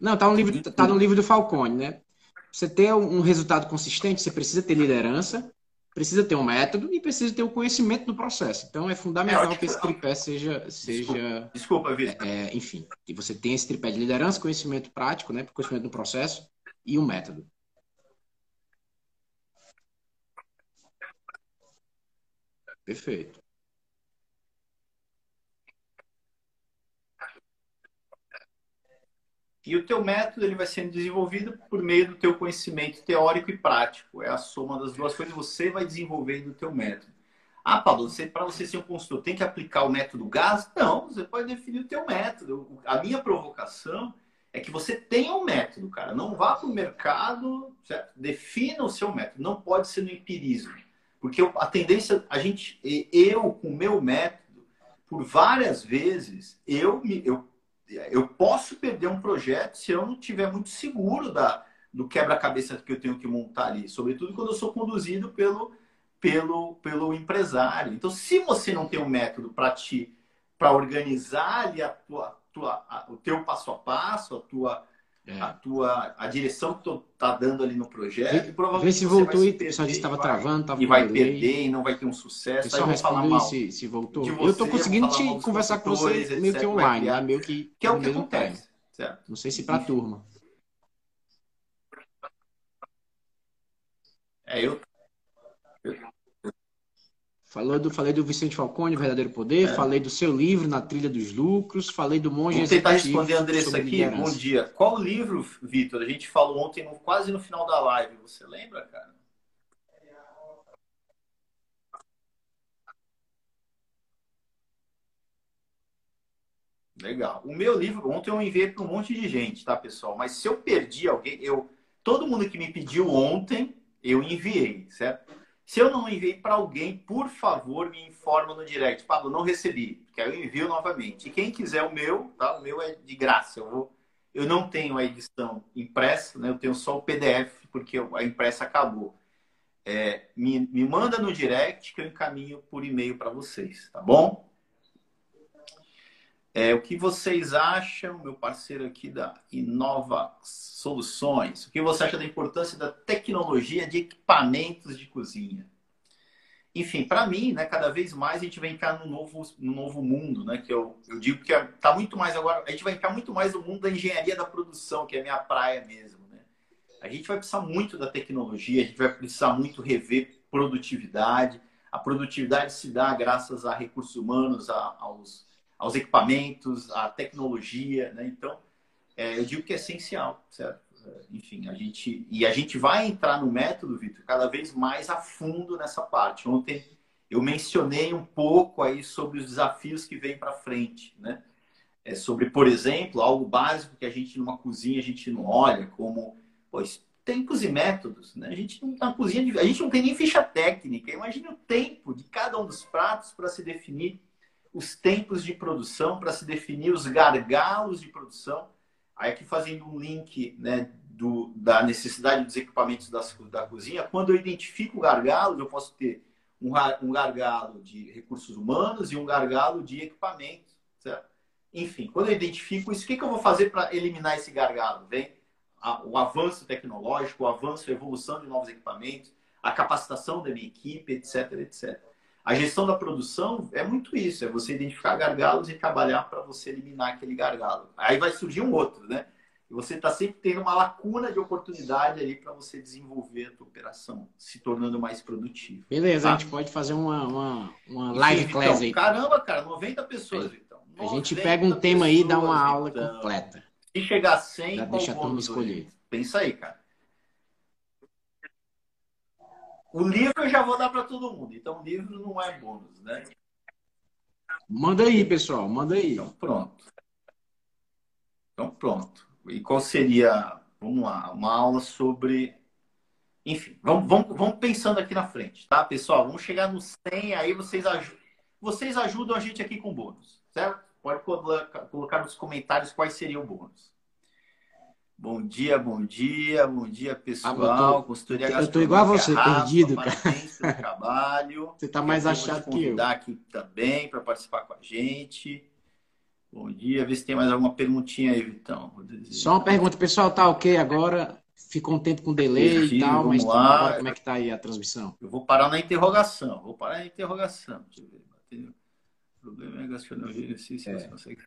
Não, tá no livro, tá no livro do Falcone, né? Você ter um resultado consistente, você precisa ter liderança, precisa ter um método e precisa ter o conhecimento do processo. Então é fundamental é, que esse tripé seja. seja Desculpa, Vitor. É, enfim, que você tenha esse tripé de liderança, conhecimento prático, né, conhecimento do processo e o um método. Perfeito. E o teu método ele vai sendo desenvolvido por meio do teu conhecimento teórico e prático. É a soma das duas coisas você vai desenvolvendo o teu método. Ah, você, para você ser um consultor, tem que aplicar o método GAS? Não, você pode definir o teu método. A minha provocação é que você tenha um método, cara. Não vá para o mercado, certo? defina o seu método. Não pode ser no empirismo. Porque a tendência, a gente, eu com o meu método, por várias vezes, eu, eu eu posso perder um projeto se eu não tiver muito seguro da, do quebra-cabeça que eu tenho que montar ali, sobretudo quando eu sou conduzido pelo, pelo, pelo empresário. Então, se você não tem um método para te para organizar ali a tua, tua, a, o teu passo a passo, a tua é. a tua a direção que tu tá dando ali no projeto. Vê, provavelmente vê se voltou e o pessoal disse estava travando, tava e vai perder e não vai ter um sucesso. Só respondeu se, se voltou. Você, eu estou conseguindo te conversar com você etc, meio que online, né? meio que que é o que acontece. Não sei se para a turma. É, eu, eu Falou do, falei do Vicente Falcone, Verdadeiro Poder, é. falei do seu livro, Na Trilha dos Lucros, falei do Monge Vou tentar responder, Andressa, aqui. Liderança. Bom dia. Qual livro, Vitor? A gente falou ontem, quase no final da live. Você lembra, cara? Legal. O meu livro, ontem eu enviei para um monte de gente, tá, pessoal? Mas se eu perdi alguém, eu todo mundo que me pediu ontem, eu enviei, certo? Se eu não enviei para alguém, por favor, me informa no direct. Pablo, não recebi, que aí eu envio novamente. E quem quiser o meu, tá? O meu é de graça. Eu, vou... eu não tenho a edição impressa, né? Eu tenho só o PDF, porque a impressa acabou. É, me, me manda no direct que eu encaminho por e-mail para vocês, tá bom? É, o que vocês acham, meu parceiro aqui da Inova Soluções, o que você acha da importância da tecnologia de equipamentos de cozinha? enfim, para mim, né, cada vez mais a gente vai entrar no novo, no novo mundo, né? Que eu, eu digo que está muito mais agora. A gente vai entrar muito mais no mundo da engenharia da produção, que é a minha praia mesmo. Né? A gente vai precisar muito da tecnologia, a gente vai precisar muito rever produtividade. A produtividade se dá graças a recursos humanos, a, aos, aos equipamentos, à tecnologia, né? Então, é, eu digo que é essencial, certo? enfim, a gente e a gente vai entrar no método, Vitor, cada vez mais a fundo nessa parte. Ontem eu mencionei um pouco aí sobre os desafios que vêm para frente, né? É sobre, por exemplo, algo básico que a gente numa cozinha a gente não olha, como pois, tempos e métodos, né? A gente não na cozinha, a gente não tem nem ficha técnica. Imagina o tempo de cada um dos pratos para se definir os tempos de produção, para se definir os gargalos de produção Aí aqui fazendo um link né, do, da necessidade dos equipamentos das, da cozinha, quando eu identifico gargalos, eu posso ter um, um gargalo de recursos humanos e um gargalo de equipamentos, certo? Enfim, quando eu identifico isso, o que, que eu vou fazer para eliminar esse gargalo? Vem a, o avanço tecnológico, o avanço, a evolução de novos equipamentos, a capacitação da minha equipe, etc, etc. A gestão da produção é muito isso, é você identificar gargalos e trabalhar para você eliminar aquele gargalo. Aí vai surgir um outro, né? E você está sempre tendo uma lacuna de oportunidade ali para você desenvolver a tua operação, se tornando mais produtivo. Beleza, tá? a gente pode fazer uma, uma, uma live class então, aí. Caramba, cara, 90 pessoas, então. A gente pega um tema aí e dá uma aula então. completa. Se chegar a 100, Já deixa a turma escolher. Pensa aí, cara. O livro eu já vou dar para todo mundo, então o livro não é bônus, né? Manda aí, pessoal, manda aí. Então pronto. Então pronto. E qual seria, vamos lá, uma aula sobre. Enfim, vamos, vamos, vamos pensando aqui na frente, tá, pessoal? Vamos chegar no 100, aí vocês, aj... vocês ajudam a gente aqui com bônus, certo? Pode colocar nos comentários quais seriam o bônus. Bom dia, bom dia, bom dia, pessoal. Ah, tô, Consultoria Eu tô igual a você, Rafa, perdido, cara. Trabalho. Você tá mais achado que eu. aqui também para participar com a gente. Bom dia, vê se tem mais alguma perguntinha aí, Vitão. Só uma pergunta, pessoal, tá ok agora? Ficou um tempo com delay Perfil, e tal, mas lá. como é que tá aí a transmissão? Eu vou parar na interrogação, vou parar na interrogação. Deixa eu ver. O problema é gastronomia, se é. você consegue.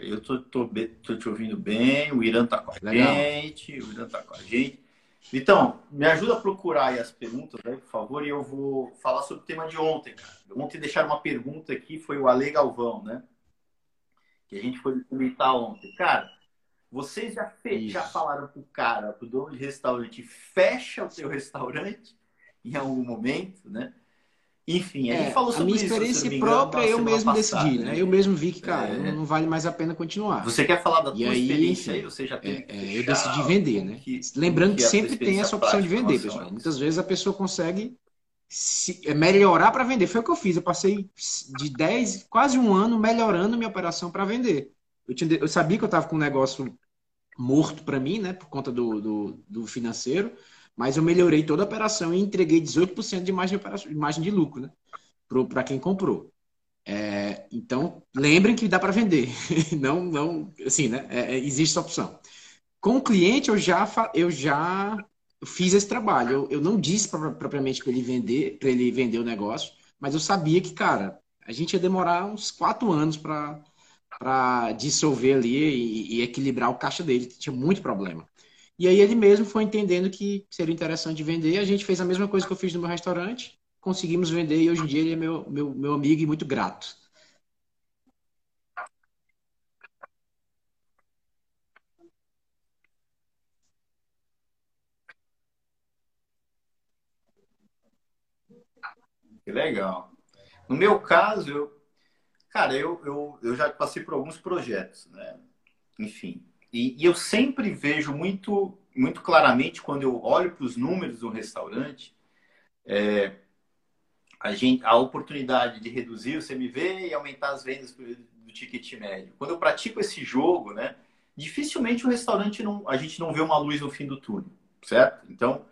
Eu tô, tô, tô, te ouvindo bem, o Irã tá com a Legal. gente, o Irã tá com a gente. Então, me ajuda a procurar aí as perguntas, né, por favor, e eu vou falar sobre o tema de ontem, cara. Ontem deixaram uma pergunta aqui, foi o Ale Galvão, né? Que a gente foi comentar ontem. Cara, vocês já, fe... já falaram pro cara, pro dono de restaurante, fecha o seu restaurante em algum momento, né? Enfim, é, falou sobre a minha experiência isso, própria eu mesmo passada, decidi, né? né? Eu mesmo vi que, cara, é... não, vale mais a pena continuar. Você quer falar da tua e aí, experiência aí? Você já tem é, é, Eu decidi vender, né? Que, Lembrando que, que sempre tem essa opção de vender, pessoal. Muitas vezes a pessoa consegue se, é, melhorar para vender. Foi o que eu fiz. Eu passei de 10, quase um ano melhorando minha operação para vender. Eu, tinha, eu sabia que eu estava com um negócio morto para mim, né? Por conta do, do, do financeiro mas eu melhorei toda a operação e entreguei 18% de margem de, margem de lucro né? para quem comprou. É, então, lembrem que dá para vender. não, não, assim, né? É, é, existe essa opção. Com o cliente, eu já, eu já fiz esse trabalho. Eu, eu não disse pra, propriamente para ele vender, para ele vender o negócio, mas eu sabia que, cara, a gente ia demorar uns quatro anos para dissolver ali e, e, equilibrar o caixa dele. Tinha muito problema. E aí ele mesmo foi entendendo que seria interessante vender. A gente fez a mesma coisa que eu fiz no meu restaurante, conseguimos vender e hoje em dia ele é meu, meu, meu amigo e muito grato. Que legal. No meu caso, eu, cara, eu, eu, eu já passei por alguns projetos, né? Enfim, e, e eu sempre vejo muito, muito claramente, quando eu olho para os números do restaurante, é, a, gente, a oportunidade de reduzir o CMV e aumentar as vendas do ticket médio. Quando eu pratico esse jogo, né, dificilmente o restaurante não, a gente não vê uma luz no fim do túnel, certo? Então,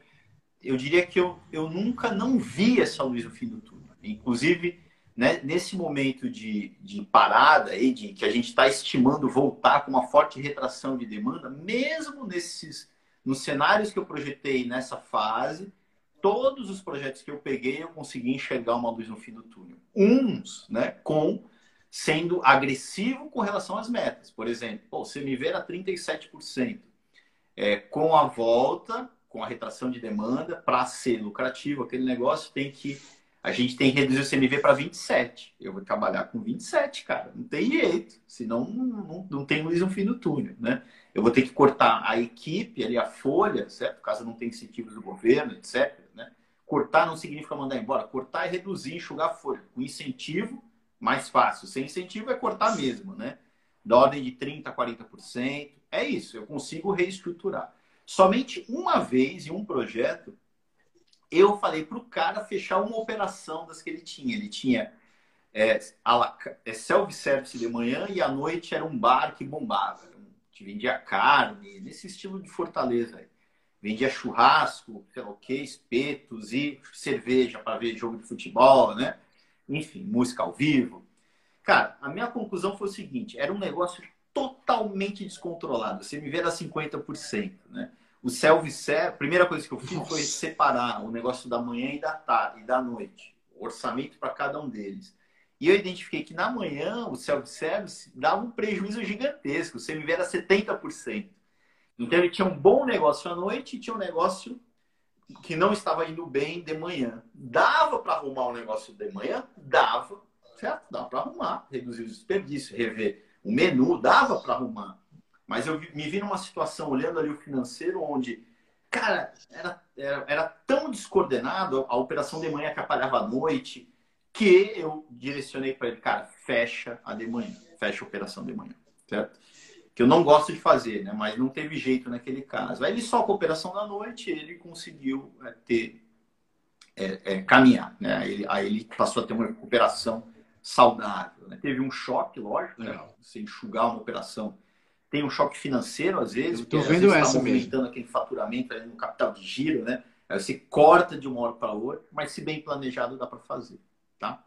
eu diria que eu, eu nunca não vi essa luz no fim do túnel. Inclusive, né, nesse momento de, de parada aí, de que a gente está estimando voltar com uma forte retração de demanda, mesmo nesses nos cenários que eu projetei nessa fase, todos os projetos que eu peguei eu consegui enxergar uma luz no fim do túnel. Uns, né, com sendo agressivo com relação às metas. Por exemplo, pô, você me ver a 37%. É, com a volta, com a retração de demanda, para ser lucrativo aquele negócio, tem que a gente tem que reduzir o CMV para 27. Eu vou trabalhar com 27, cara. Não tem jeito. Senão não, não, não tem luz no fim do túnel, né? Eu vou ter que cortar a equipe ali, a folha, certo? Caso não tenha incentivos do governo, etc. Né? Cortar não significa mandar embora. Cortar é reduzir, enxugar a folha. Com incentivo, mais fácil. Sem incentivo é cortar mesmo, né? Da ordem de 30% a 40%. É isso. Eu consigo reestruturar. Somente uma vez em um projeto eu falei para o cara fechar uma operação das que ele tinha. Ele tinha é, é self-service de manhã e à noite era um bar que bombava. Que vendia carne, nesse estilo de Fortaleza. Aí. Vendia churrasco, sei lá o quê, espetos e cerveja para ver jogo de futebol, né? Enfim, música ao vivo. Cara, a minha conclusão foi o seguinte: era um negócio totalmente descontrolado. Você me vê a 50%, né? O self-service, a primeira coisa que eu fiz Nossa. foi separar o negócio da manhã e da tarde e da noite. O orçamento para cada um deles. E eu identifiquei que na manhã o self-service dava um prejuízo gigantesco. Você me era 70%. Então ele tinha um bom negócio à noite e tinha um negócio que não estava indo bem de manhã. Dava para arrumar o um negócio de manhã? Dava, certo? Dava para arrumar, reduzir o desperdício, rever o menu, dava para arrumar. Mas eu me vi numa situação, olhando ali o financeiro, onde, cara, era, era, era tão descoordenado a operação de manhã atrapalhava à noite, que eu direcionei para ele, cara, fecha a de manhã, fecha a operação de manhã, certo? Que eu não gosto de fazer, né? Mas não teve jeito naquele caso. Aí ele só com a operação da noite, ele conseguiu é, ter, é, é, caminhar, né? Aí ele, aí ele passou a ter uma operação saudável. Né? Teve um choque, lógico, né? você enxugar uma operação tem um choque financeiro às vezes, vendo às vezes, essa tá aquele faturamento no capital de giro, né? Aí você corta de uma hora para outra, mas se bem planejado dá para fazer, tá?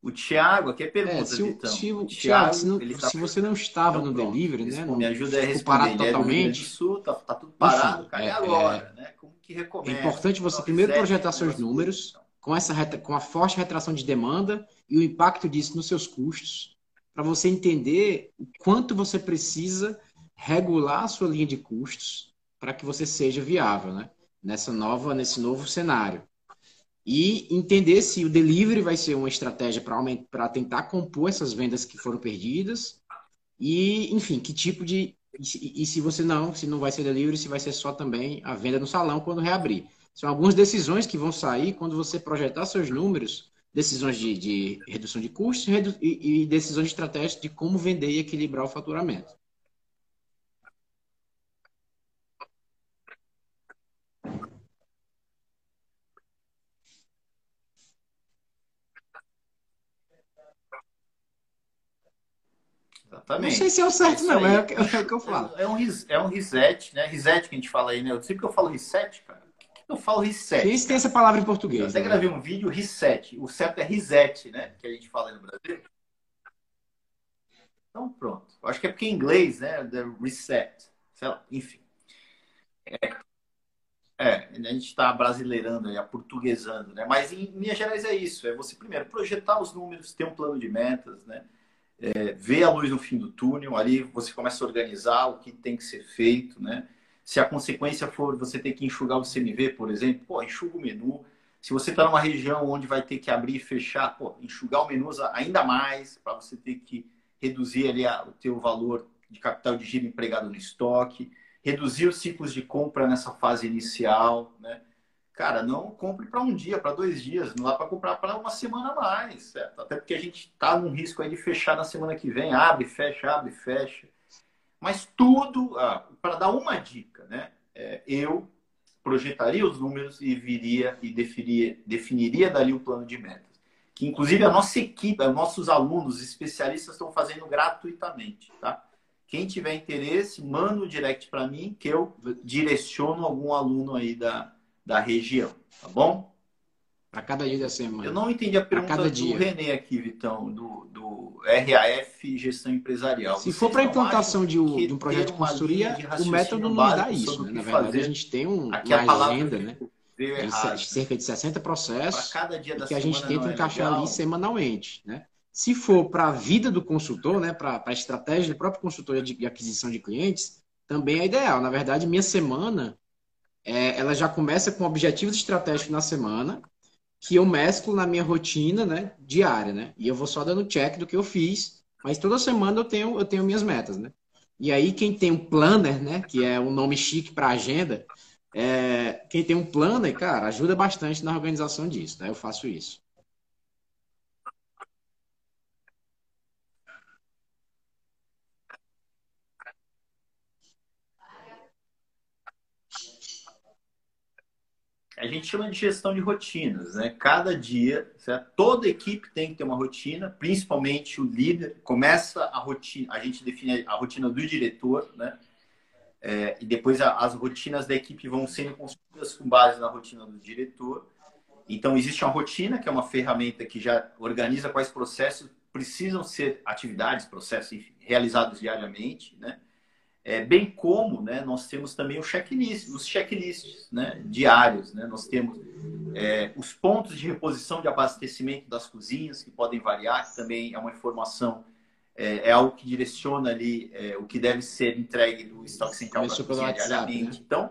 O Thiago, aqui é pergunta, é, se, então. Se, o, Thiago, se, não, tá... se, você não estava então, no pronto, delivery, né? Me ajuda a responder. Ele totalmente. É Sul, tá, tá tudo parado, Enfim, cara. É, agora, é, né? Como que recomeça? É importante você primeiro projetar seus números com essa com a forte retração de demanda e o impacto disso nos seus custos para você entender o quanto você precisa regular a sua linha de custos para que você seja viável, né? Nessa nova, nesse novo cenário. E entender se o delivery vai ser uma estratégia para tentar compor essas vendas que foram perdidas. E, enfim, que tipo de. E, e se você não, se não vai ser delivery, se vai ser só também a venda no salão quando reabrir. São algumas decisões que vão sair quando você projetar seus números decisões de, de redução de custos redu e, e, decisões estratégicas de como vender e equilibrar o faturamento. Exatamente. Não sei se é o certo, não, é, é, o que eu falo. É, é, um, é um reset, né? Reset que a gente fala aí, né? Eu sempre que eu falo reset, cara, eu falo reset. Quem tem essa palavra em português? Eu até né? gravei um vídeo reset. O certo é reset, né? Que a gente fala aí no Brasil. Então, pronto. Eu acho que é porque em inglês, né? The reset. Sei lá, enfim. É, é a gente está brasileirando, a portuguesando, né? Mas em linhas gerais é isso. É você primeiro projetar os números, ter um plano de metas, né? É, ver a luz no fim do túnel. Ali você começa a organizar o que tem que ser feito, né? Se a consequência for você ter que enxugar o CMV, por exemplo, pô, enxuga o menu. Se você está numa região onde vai ter que abrir e fechar, pô, enxugar o menu ainda mais para você ter que reduzir ali a, o teu valor de capital de giro empregado no estoque, reduzir os ciclos de compra nessa fase inicial, né? Cara, não compre para um dia, para dois dias, não dá para comprar para uma semana mais, certo? Até porque a gente está num risco aí de fechar na semana que vem, abre, fecha, abre, fecha. Mas tudo, ah, para dar uma dica, né? É, eu projetaria os números e viria e definiria, definiria dali o plano de metas. Que inclusive a nossa equipe, os nossos alunos especialistas estão fazendo gratuitamente, tá? Quem tiver interesse, manda um direct para mim que eu direciono algum aluno aí da, da região, tá bom? Para cada dia da semana. Eu não entendi a pergunta do dia. René aqui, Vitão, do, do RAF Gestão Empresarial. Se Vocês for para a implantação de um, de um projeto de consultoria, de o método nos dá isso. Né? Na verdade, fazer. a gente tem um, aqui uma agenda, né? Tem cerca de 60 processos que a gente tenta é encaixar ali semanalmente, né? Se for para a vida do consultor, né, para a estratégia do próprio consultor de aquisição de clientes, também é ideal. Na verdade, minha semana, é, ela já começa com objetivos estratégicos na semana, que eu mesclo na minha rotina né, diária, né? E eu vou só dando check do que eu fiz, mas toda semana eu tenho, eu tenho minhas metas, né? E aí, quem tem um planner, né, que é um nome chique para agenda, é, quem tem um planner, cara, ajuda bastante na organização disso, né? Eu faço isso. A gente chama de gestão de rotinas, né? Cada dia, certo? toda equipe tem que ter uma rotina, principalmente o líder. Começa a rotina, a gente define a rotina do diretor, né? É, e depois a, as rotinas da equipe vão sendo construídas com base na rotina do diretor. Então existe uma rotina que é uma ferramenta que já organiza quais processos precisam ser atividades, processos enfim, realizados diariamente, né? É, bem como né, nós temos também o checklist, os checklists né, diários. Né? Nós temos é, os pontos de reposição de abastecimento das cozinhas, que podem variar, que também é uma informação, é, é algo que direciona ali é, o que deve ser entregue do estoque central para a cozinha diariamente. Né? Então,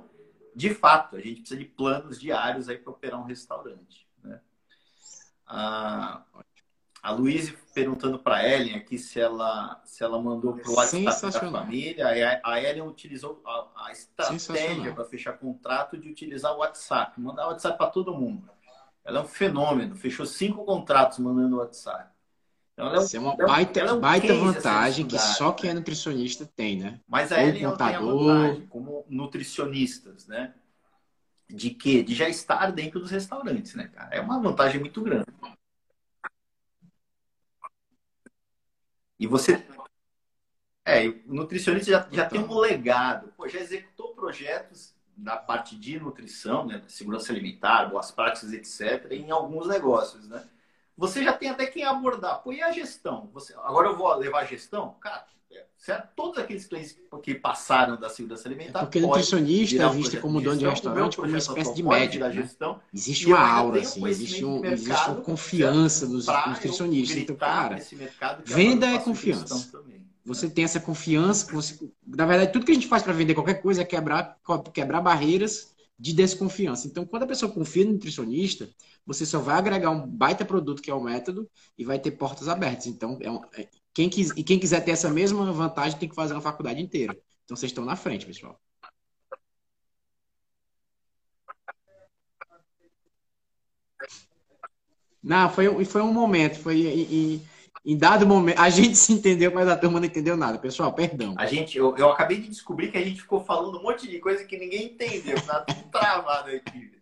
de fato, a gente precisa de planos diários para operar um restaurante. Né? Ah, a Luísa perguntando para a Ellen aqui se ela, se ela mandou para o WhatsApp da família. A Ellen utilizou a, a estratégia para fechar contrato de utilizar o WhatsApp, mandar o WhatsApp para todo mundo. Ela é um fenômeno, fechou cinco contratos mandando o WhatsApp. Então, ela é, um, Isso é uma é baita, é um baita vantagem que só quem é nutricionista tem, né? Mas a Ellen tem a vantagem, como nutricionistas, né? De quê? De já estar dentro dos restaurantes, né, cara? É uma vantagem muito grande. E você. É, o nutricionista já, já tem um legado, Pô, já executou projetos da parte de nutrição, né, segurança alimentar, boas práticas, etc., em alguns negócios, né? Você já tem até quem abordar. Pô, e a gestão? Você, agora eu vou levar a gestão? Cara, certo? Todos aqueles clientes que passaram da segurança alimentar. É porque nutricionista é visto como dono de restaurante como uma espécie de médico. Né? Gestão, existe uma aura, assim, existe, um, existe uma confiança nos nutricionistas. Então, cara, venda é confiança. Você tem essa confiança. Você, na verdade, tudo que a gente faz para vender qualquer coisa é quebrar, quebrar barreiras de desconfiança. Então, quando a pessoa confia no nutricionista, você só vai agregar um baita produto que é o método e vai ter portas abertas. Então, é um, é, quem quis, e quem quiser ter essa mesma vantagem tem que fazer uma faculdade inteira. Então vocês estão na frente, pessoal. Não, foi, foi um momento, foi em, em, dado momento. A gente se entendeu, mas a turma não entendeu nada. Pessoal, perdão. A gente, eu, eu acabei de descobrir que a gente ficou falando um monte de coisa que ninguém entendeu. Tá tudo travado aqui.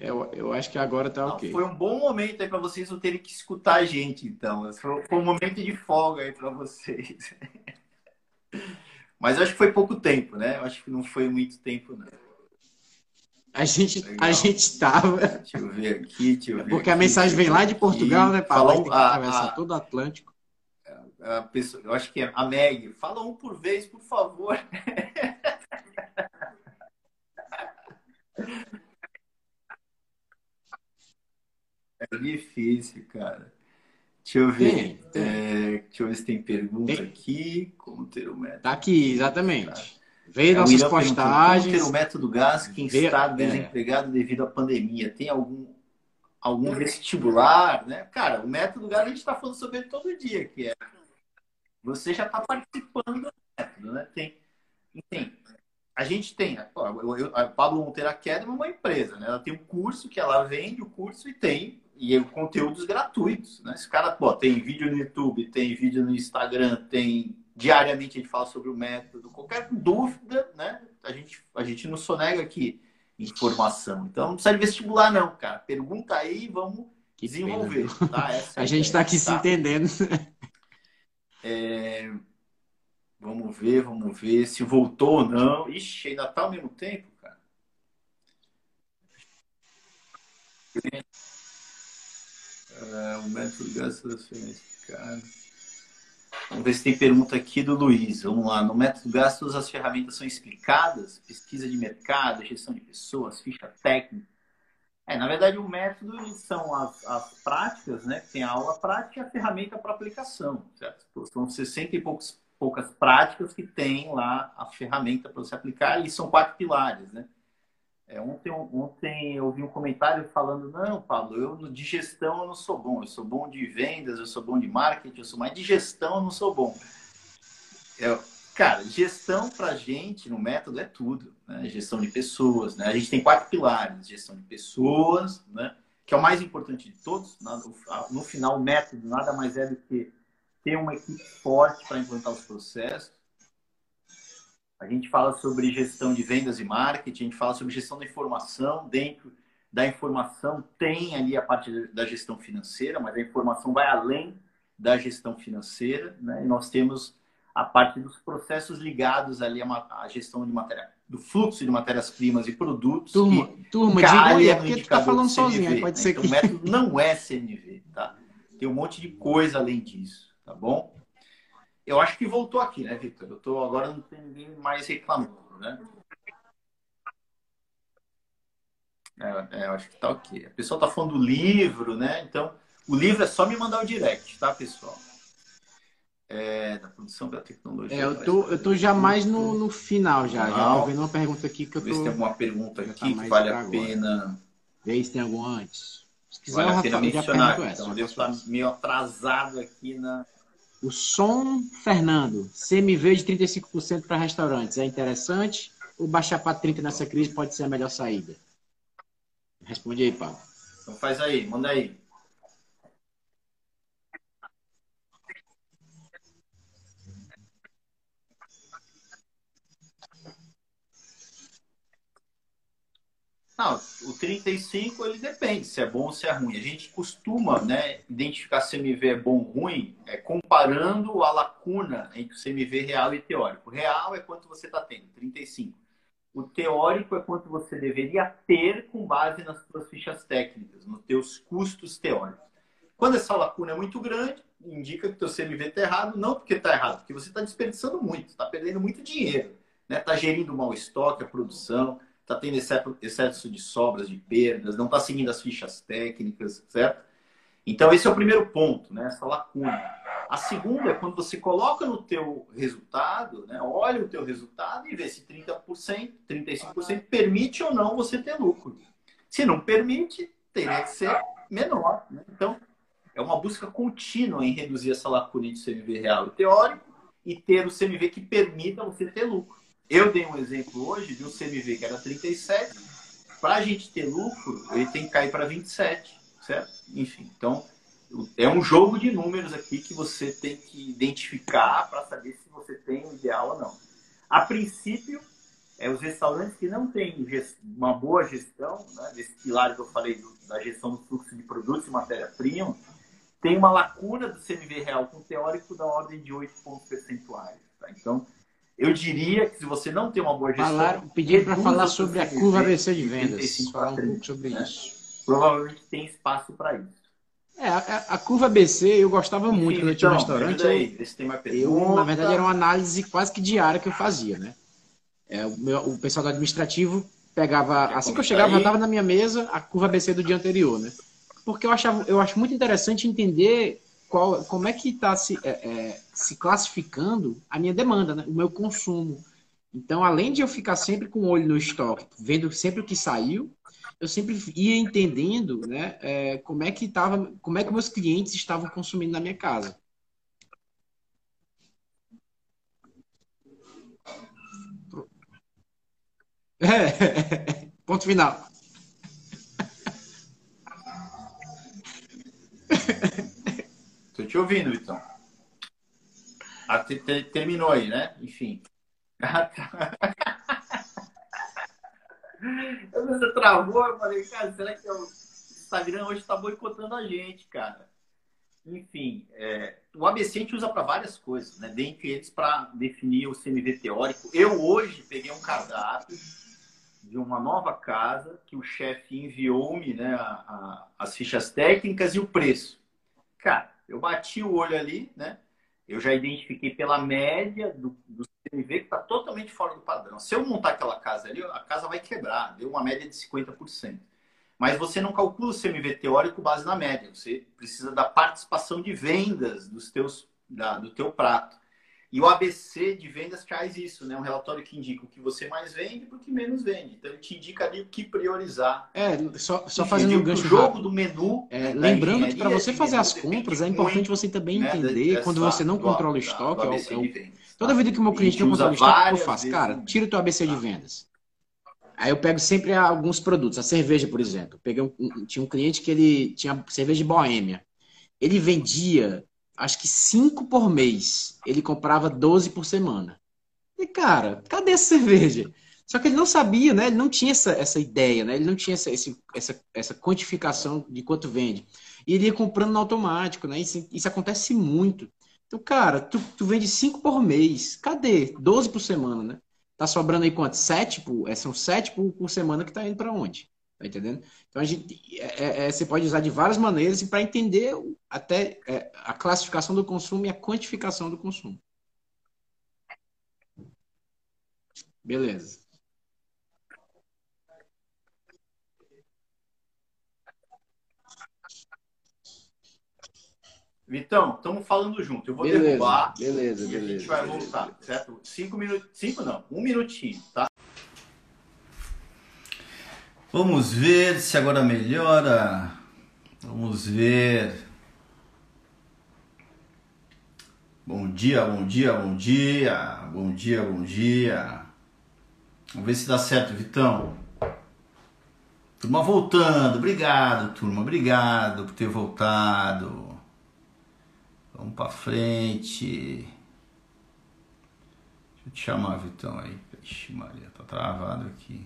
Eu, eu acho que agora tá ok. Foi um bom momento aí para vocês não terem que escutar a gente, então. Foi, um momento de folga aí para vocês. Mas eu acho que foi pouco tempo, né? Eu acho que não foi muito tempo, não. A gente, a gente tava. Deixa eu ver aqui, deixa eu ver Porque aqui, a mensagem vem lá de Portugal, aqui. né, Paulo? Tem que atravessar a, todo o Atlântico. A pessoa, eu acho que é a Meg. Fala um por vez, por favor. É difícil, cara. Deixa eu ver. Tem, tem. É, deixa eu ver se tem pergunta tem. aqui. Como ter o método? Tá aqui, exatamente. Veio é, nossas postagens. Como ter o método gás quem Veio, está é. desempregado é. devido à pandemia? Tem algum, algum vestibular, né? Cara, o método gás a gente está falando sobre ele todo dia, que é você já está participando do método, né? Tem, enfim, a gente tem, a Pablo Monteiro Academy é uma empresa, né? Ela tem um curso que ela vende o curso e tem e é conteúdos gratuitos, né? Esse cara, pô, tem vídeo no YouTube, tem vídeo no Instagram, tem diariamente a gente fala sobre o método. Qualquer dúvida, né? A gente, a gente não sonega aqui informação. Então não precisa de vestibular, não, cara. Pergunta aí, vamos que desenvolver. Tá? a, a gente está aqui tá? se entendendo. É... Vamos ver, vamos ver se voltou ou não. Ixi, ainda tá ao mesmo tempo, cara. É, o método de gasto cara. Vamos ver se tem pergunta aqui do Luiz. Vamos lá. No método de gastos, as ferramentas são explicadas? Pesquisa de mercado, gestão de pessoas, ficha técnica. É, na verdade, o método são as, as práticas, né? Tem a aula prática e a ferramenta para aplicação, certo? São 60 e poucos, poucas práticas que tem lá a ferramenta para você aplicar e são quatro pilares, né? É, ontem, ontem eu ouvi um comentário falando, não, Pablo, eu de gestão eu não sou bom, eu sou bom de vendas, eu sou bom de marketing, eu sou mais de gestão eu não sou bom. É, cara, gestão para gente no método é tudo, né? Gestão de pessoas, né? A gente tem quatro pilares, gestão de pessoas, né? Que é o mais importante de todos. No final, o método nada mais é do que ter uma equipe forte para implantar os processos a gente fala sobre gestão de vendas e marketing, a gente fala sobre gestão da informação. Dentro da informação tem ali a parte da gestão financeira, mas a informação vai além da gestão financeira. Né? E nós temos a parte dos processos ligados ali à gestão de matéria, do fluxo de matérias-primas e produtos. Turma, turma diga aí, é porque tu tá falando sozinho, pode né? ser então, que... O método não é CNV, tá? Tem um monte de coisa além disso, tá bom? Eu acho que voltou aqui, né, Victor? Eu tô, agora não tem ninguém mais reclamando, né? É, é, eu acho que tá ok. A pessoa tá falando do livro, né? Então, o livro é só me mandar o direct, tá, pessoal? É, da produção da tecnologia. É, eu tô, eu tô já mais no, no final já. Final. Já tô vendo uma pergunta aqui que eu tô... Ver se tem alguma pergunta aqui tá que vale a pena... Vê se tem algum antes. Se quiser, vale a pena mencionar. Então, eu devo estar meio atrasado aqui na... O som, Fernando, CMV de 35% para restaurantes é interessante ou baixar para 30% nessa crise pode ser a melhor saída? Responde aí, Paulo. Então faz aí, manda aí. Não, o 35 ele depende se é bom ou se é ruim. A gente costuma né, identificar se o CMV é bom ou ruim é, comparando a lacuna entre o CMV real e teórico. Real é quanto você está tendo, 35. O teórico é quanto você deveria ter com base nas suas fichas técnicas, nos teus custos teóricos. Quando essa lacuna é muito grande, indica que o teu CMV está errado, não porque está errado, porque você está desperdiçando muito, está perdendo muito dinheiro, está né? Tá gerindo mal estoque, a produção, está tendo excesso de sobras, de perdas, não está seguindo as fichas técnicas, certo? Então, esse é o primeiro ponto, né? essa lacuna. A segunda é quando você coloca no teu resultado, né? olha o teu resultado e vê se 30%, 35% permite ou não você ter lucro. Se não permite, teria que ser menor. Né? Então, é uma busca contínua em reduzir essa lacuna entre CMV real e teórico e ter o CMV que permita você ter lucro. Eu dei um exemplo hoje de um CMV que era 37. Para a gente ter lucro, ele tem que cair para 27, certo? Enfim, então é um jogo de números aqui que você tem que identificar para saber se você tem o ideal ou não. A princípio, é os restaurantes que não têm uma boa gestão, né, desse pilar que eu falei da gestão do fluxo de produtos e matéria-prima, tem uma lacuna do CMV real com teórico da ordem de 8 pontos percentuais. Tá? Então, eu diria que se você não tem uma boa gestão. Falaram, pediram para falar sobre a curva ABC de vendas. Falar um pouco sobre né? isso. Provavelmente tem espaço para isso. É, a, a, curva ABC eu gostava muito quando eu tinha um restaurante. Aí, eu, eu, na verdade, era uma análise quase que diária que eu fazia, né? É, o, meu, o pessoal do administrativo pegava, Quer assim que eu chegava, já estava na minha mesa a curva ABC do dia anterior, né? Porque eu achava, eu acho muito interessante entender qual, como é que está se, é, é, se classificando a minha demanda, né? o meu consumo. Então, além de eu ficar sempre com o olho no estoque, vendo sempre o que saiu, eu sempre ia entendendo né, é, como é que tava, como é que meus clientes estavam consumindo na minha casa. É, ponto final. Te ouvindo, Vitão. Ah, te, te, terminou aí, né? Enfim. Você travou, eu falei, cara, será que é o Instagram hoje está boicotando a gente, cara? Enfim, é, o ABC a gente usa para várias coisas, né? Dentre eles para definir o CMV teórico. Eu hoje peguei um cardápio de uma nova casa que o chefe enviou-me, né, a, a, as fichas técnicas e o preço. Cara, eu bati o olho ali, né? Eu já identifiquei pela média do, do CMV que está totalmente fora do padrão. Se eu montar aquela casa ali, a casa vai quebrar. Deu uma média de 50%. Mas você não calcula o CMV teórico base na média. Você precisa da participação de vendas dos teus, da, do teu prato. E o ABC de vendas traz isso, né? Um relatório que indica o que você mais vende e o que menos vende. Então, ele te indica ali o que priorizar. É, só, só fazendo um gancho o jogo rápido. do menu. É, lembrando que para você fazer as compras, é importante você também né, entender dessa, quando você não do, controla o estoque. Da, é é toda vida que o meu cliente não controla o estoque, eu faço? Cara, tira o teu ABC de vendas. Aí eu pego sempre alguns produtos. A cerveja, por exemplo. Peguei um, tinha um cliente que ele tinha cerveja de boêmia. Ele vendia, acho que 5 por mês. Ele comprava 12 por semana. E, cara, cadê essa cerveja? Só que ele não sabia, né? Ele não tinha essa, essa ideia, né? Ele não tinha essa, essa, essa quantificação de quanto vende. E ele ia comprando no automático, né? Isso, isso acontece muito. Então, cara, tu, tu vende 5 por mês. Cadê? 12 por semana, né? Tá sobrando aí quanto? Sete por, é, são sete por, por semana que tá indo para onde? Tá entendendo? Então a gente, é, é, é, você pode usar de várias maneiras para entender até é, a classificação do consumo e a quantificação do consumo. Beleza. Vitão, estamos falando junto. Eu vou beleza, derrubar. Beleza, e beleza. A gente vai voltar, certo? Cinco minutos. Cinco não, um minutinho, tá? Vamos ver se agora melhora. Vamos ver. Bom dia, bom dia, bom dia. Bom dia, bom dia. Vamos ver se dá certo, Vitão. Turma voltando. Obrigado, turma. Obrigado por ter voltado. Vamos para frente. Deixa eu te chamar, Vitão, aí. Ixi, Maria, tá travado aqui.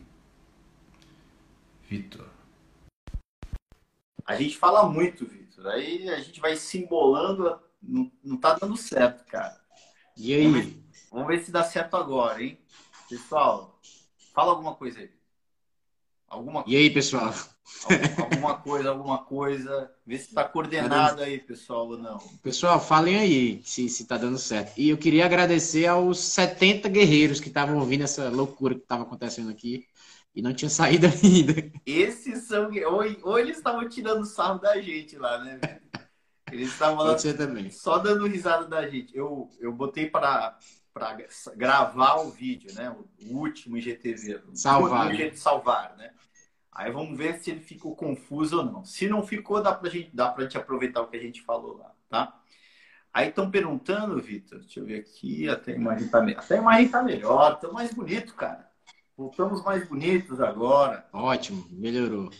Vitor. A gente fala muito, Vitor. Aí a gente vai se embolando. Não, não tá dando certo, cara. E aí? Vamos ver, vamos ver se dá certo agora, hein? Pessoal, fala alguma coisa aí. Alguma E aí, pessoal? alguma coisa, alguma coisa. Vê se está coordenado aí, pessoal, ou não. Pessoal, falem aí se, se tá dando certo. E eu queria agradecer aos 70 guerreiros que estavam ouvindo essa loucura que estava acontecendo aqui e não tinha saído ainda. Esses são. Ou, ou eles estavam tirando sarro da gente lá, né? Eles estavam lá só dando risada da gente. Eu, eu botei para para gravar o vídeo, né? O último IGTV. Salvar. O salvar, né? Aí vamos ver se ele ficou confuso ou não. Se não ficou, dá pra gente, dá pra gente aproveitar o que a gente falou lá, tá? Aí estão perguntando, Vitor, deixa eu ver aqui, até a imagem tá, até a imagem tá melhor, tá mais bonito, cara. Voltamos mais bonitos agora. Ótimo, melhorou.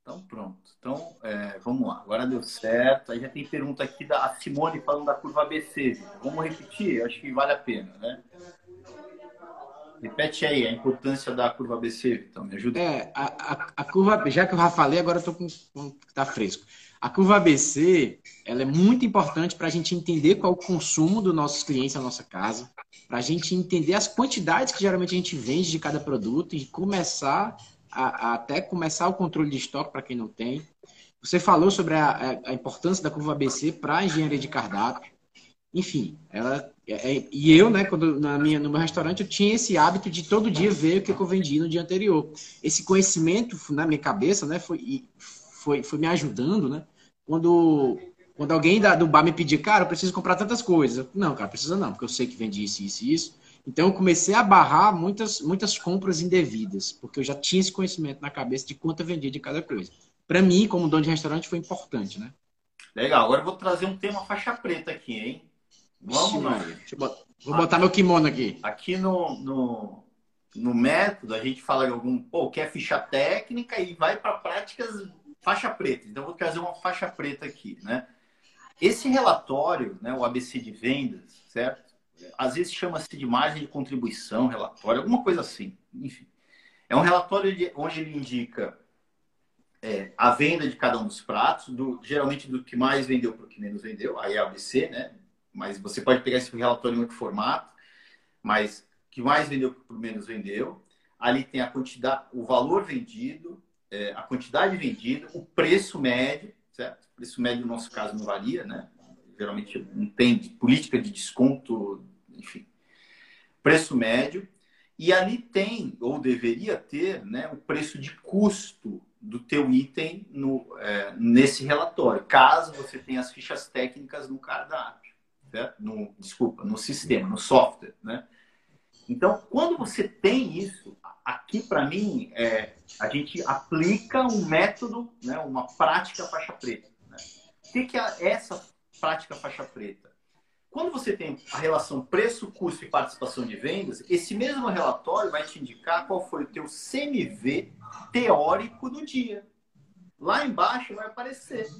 Então pronto. Então, é, vamos lá. Agora deu certo. Aí já tem pergunta aqui da Simone falando da curva ABC. Vitor. Vamos repetir? Eu acho que vale a pena, né? Repete aí a importância da curva ABC, então me ajuda. É, a, a, a curva, já que eu já falei, agora eu tô com, com tá fresco. A curva ABC, ela é muito importante para a gente entender qual é o consumo dos nossos clientes na nossa casa, para a gente entender as quantidades que geralmente a gente vende de cada produto e começar a, a até começar o controle de estoque para quem não tem. Você falou sobre a, a importância da curva ABC para a engenharia de cardápio. Enfim, ela é, é, e eu, né, quando na minha, no meu restaurante, eu tinha esse hábito de todo dia ver o que, eu vendi no dia anterior. Esse conhecimento na minha cabeça, né, foi, foi, foi me ajudando, né? Quando, quando alguém da, do bar me pedia, cara, eu preciso comprar tantas coisas. Eu, não, cara, precisa não, porque eu sei que vende isso, isso e isso. Então eu comecei a barrar muitas, muitas compras indevidas, porque eu já tinha esse conhecimento na cabeça de quanto eu vendia de cada coisa. Para mim, como dono de restaurante, foi importante, né? Legal, agora eu vou trazer um tema faixa preta aqui, hein? Vamos lá. Vou botar meu kimono aqui. Aqui no, no, no método, a gente fala de algum. Pô, quer ficha técnica e vai para práticas faixa preta. Então, vou trazer uma faixa preta aqui, né? Esse relatório, né, o ABC de vendas, certo? Às vezes chama-se de margem de contribuição, relatório, alguma coisa assim. Enfim. É um relatório de, onde ele indica é, a venda de cada um dos pratos, do, geralmente do que mais vendeu para o que menos vendeu, aí é ABC, né? Mas você pode pegar esse relatório em outro formato, mas que mais vendeu para o menos vendeu. Ali tem a quantidade, o valor vendido, é, a quantidade vendida, o preço médio, certo? O preço médio no nosso caso não varia, né? Geralmente não tem política de desconto, enfim. Preço médio. E ali tem, ou deveria ter, né, o preço de custo do teu item no, é, nesse relatório, caso você tenha as fichas técnicas no cardápio, certo? no, desculpa, no sistema, no software, né? Então, quando você tem isso, aqui para mim, é, a gente aplica um método, né, uma prática faixa preta. Né? O que, é essa prática faixa preta? Quando você tem a relação preço, custo e participação de vendas, esse mesmo relatório vai te indicar qual foi o teu CMV teórico do dia. Lá embaixo vai aparecer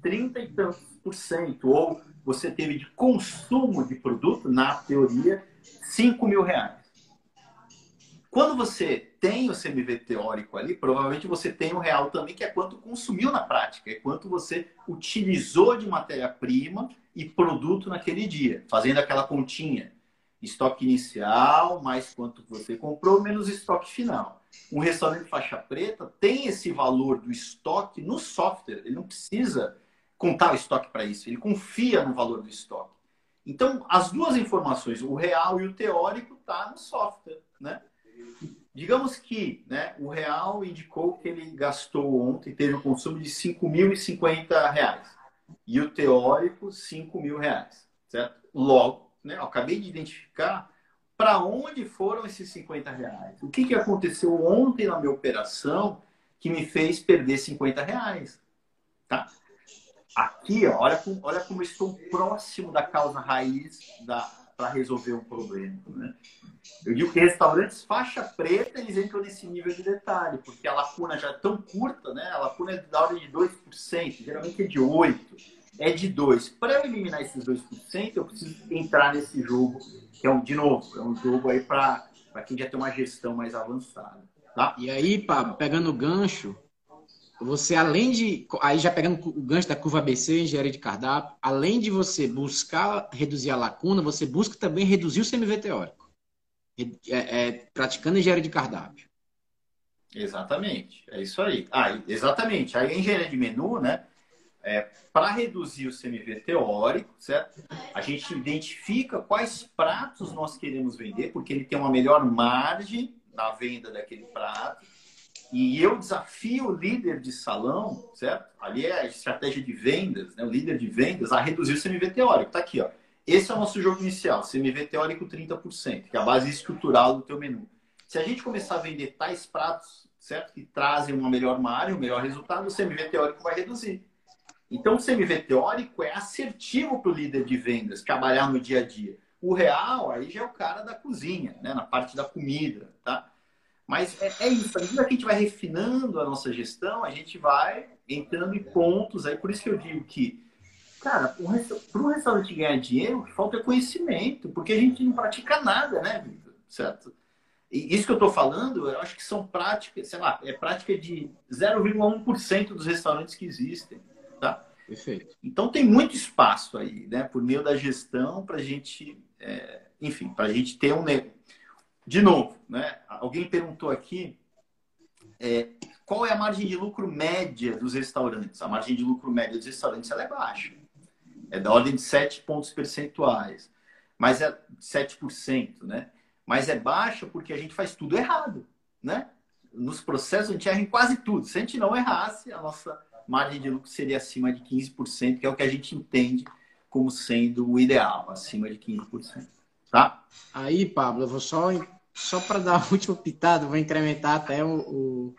30 e tantos por cento, ou você teve de consumo de produto, na teoria, 5 mil reais. Quando você tem o CMV teórico ali, provavelmente você tem o real também, que é quanto consumiu na prática, é quanto você utilizou de matéria-prima e produto naquele dia, fazendo aquela continha. Estoque inicial, mais quanto você comprou, menos estoque final. Um restaurante faixa preta tem esse valor do estoque no software, ele não precisa contar o estoque para isso, ele confia no valor do estoque. Então, as duas informações, o real e o teórico, tá no software, né? Digamos que né, o real indicou que ele gastou ontem, teve um consumo de 5.050 reais. E o teórico, 5 mil reais. Certo? Logo, né, eu acabei de identificar para onde foram esses 50 reais. O que, que aconteceu ontem na minha operação que me fez perder 50 reais. Tá? Aqui, ó, olha, olha como estou próximo da causa raiz para resolver um problema. Né? Eu digo que restaurantes faixa preta, eles entram nesse nível de detalhe, porque a lacuna já é tão curta, né? A lacuna é da ordem de 2%, geralmente é de 8%, é de 2%. Para eu eliminar esses 2%, eu preciso entrar nesse jogo, que é um, de novo, é um jogo aí para quem já tem uma gestão mais avançada. Tá? E aí, Pablo, pegando o gancho, você além de. Aí já pegando o gancho da curva ABC, engenharia de cardápio, além de você buscar reduzir a lacuna, você busca também reduzir o CMV teórico. É, é, praticando engenharia de cardápio. Exatamente, é isso aí. Ah, exatamente. Aí a engenharia de menu, né? É, para reduzir o CMV teórico, certo? A gente identifica quais pratos nós queremos vender, porque ele tem uma melhor margem na venda daquele prato e eu desafio o líder de salão, certo? Ali é a estratégia de vendas, né? o líder de vendas, a reduzir o CMV teórico. Está aqui, ó. Esse é o nosso jogo inicial, CMV teórico 30%, que é a base estrutural do teu menu. Se a gente começar a vender tais pratos, certo? Que trazem uma melhor margem, um melhor resultado, o CMV teórico vai reduzir. Então, o CMV teórico é assertivo para o líder de vendas trabalhar no dia a dia. O real, aí já é o cara da cozinha, né? na parte da comida, tá? Mas é, é isso, à medida que a gente vai refinando a nossa gestão, a gente vai entrando em pontos aí. Por isso que eu digo que, cara, para um restaurante ganhar dinheiro, o que falta é conhecimento, porque a gente não pratica nada, né, certo? E isso que eu estou falando, eu acho que são práticas, sei lá, é prática de 0,1% dos restaurantes que existem, tá? Perfeito. Então tem muito espaço aí, né, por meio da gestão, para a gente, é, enfim, para a gente ter um, de novo, né? Alguém perguntou aqui é, qual é a margem de lucro média dos restaurantes. A margem de lucro média dos restaurantes é baixa. É da ordem de 7 pontos percentuais. Mas é 7%, né? Mas é baixa porque a gente faz tudo errado, né? Nos processos a gente erra em quase tudo. Se a gente não errasse, a nossa margem de lucro seria acima de 15%, que é o que a gente entende como sendo o ideal, acima de 15%. Tá? Aí, Pablo, eu vou só, só para dar a última pitada, vou incrementar até o, o,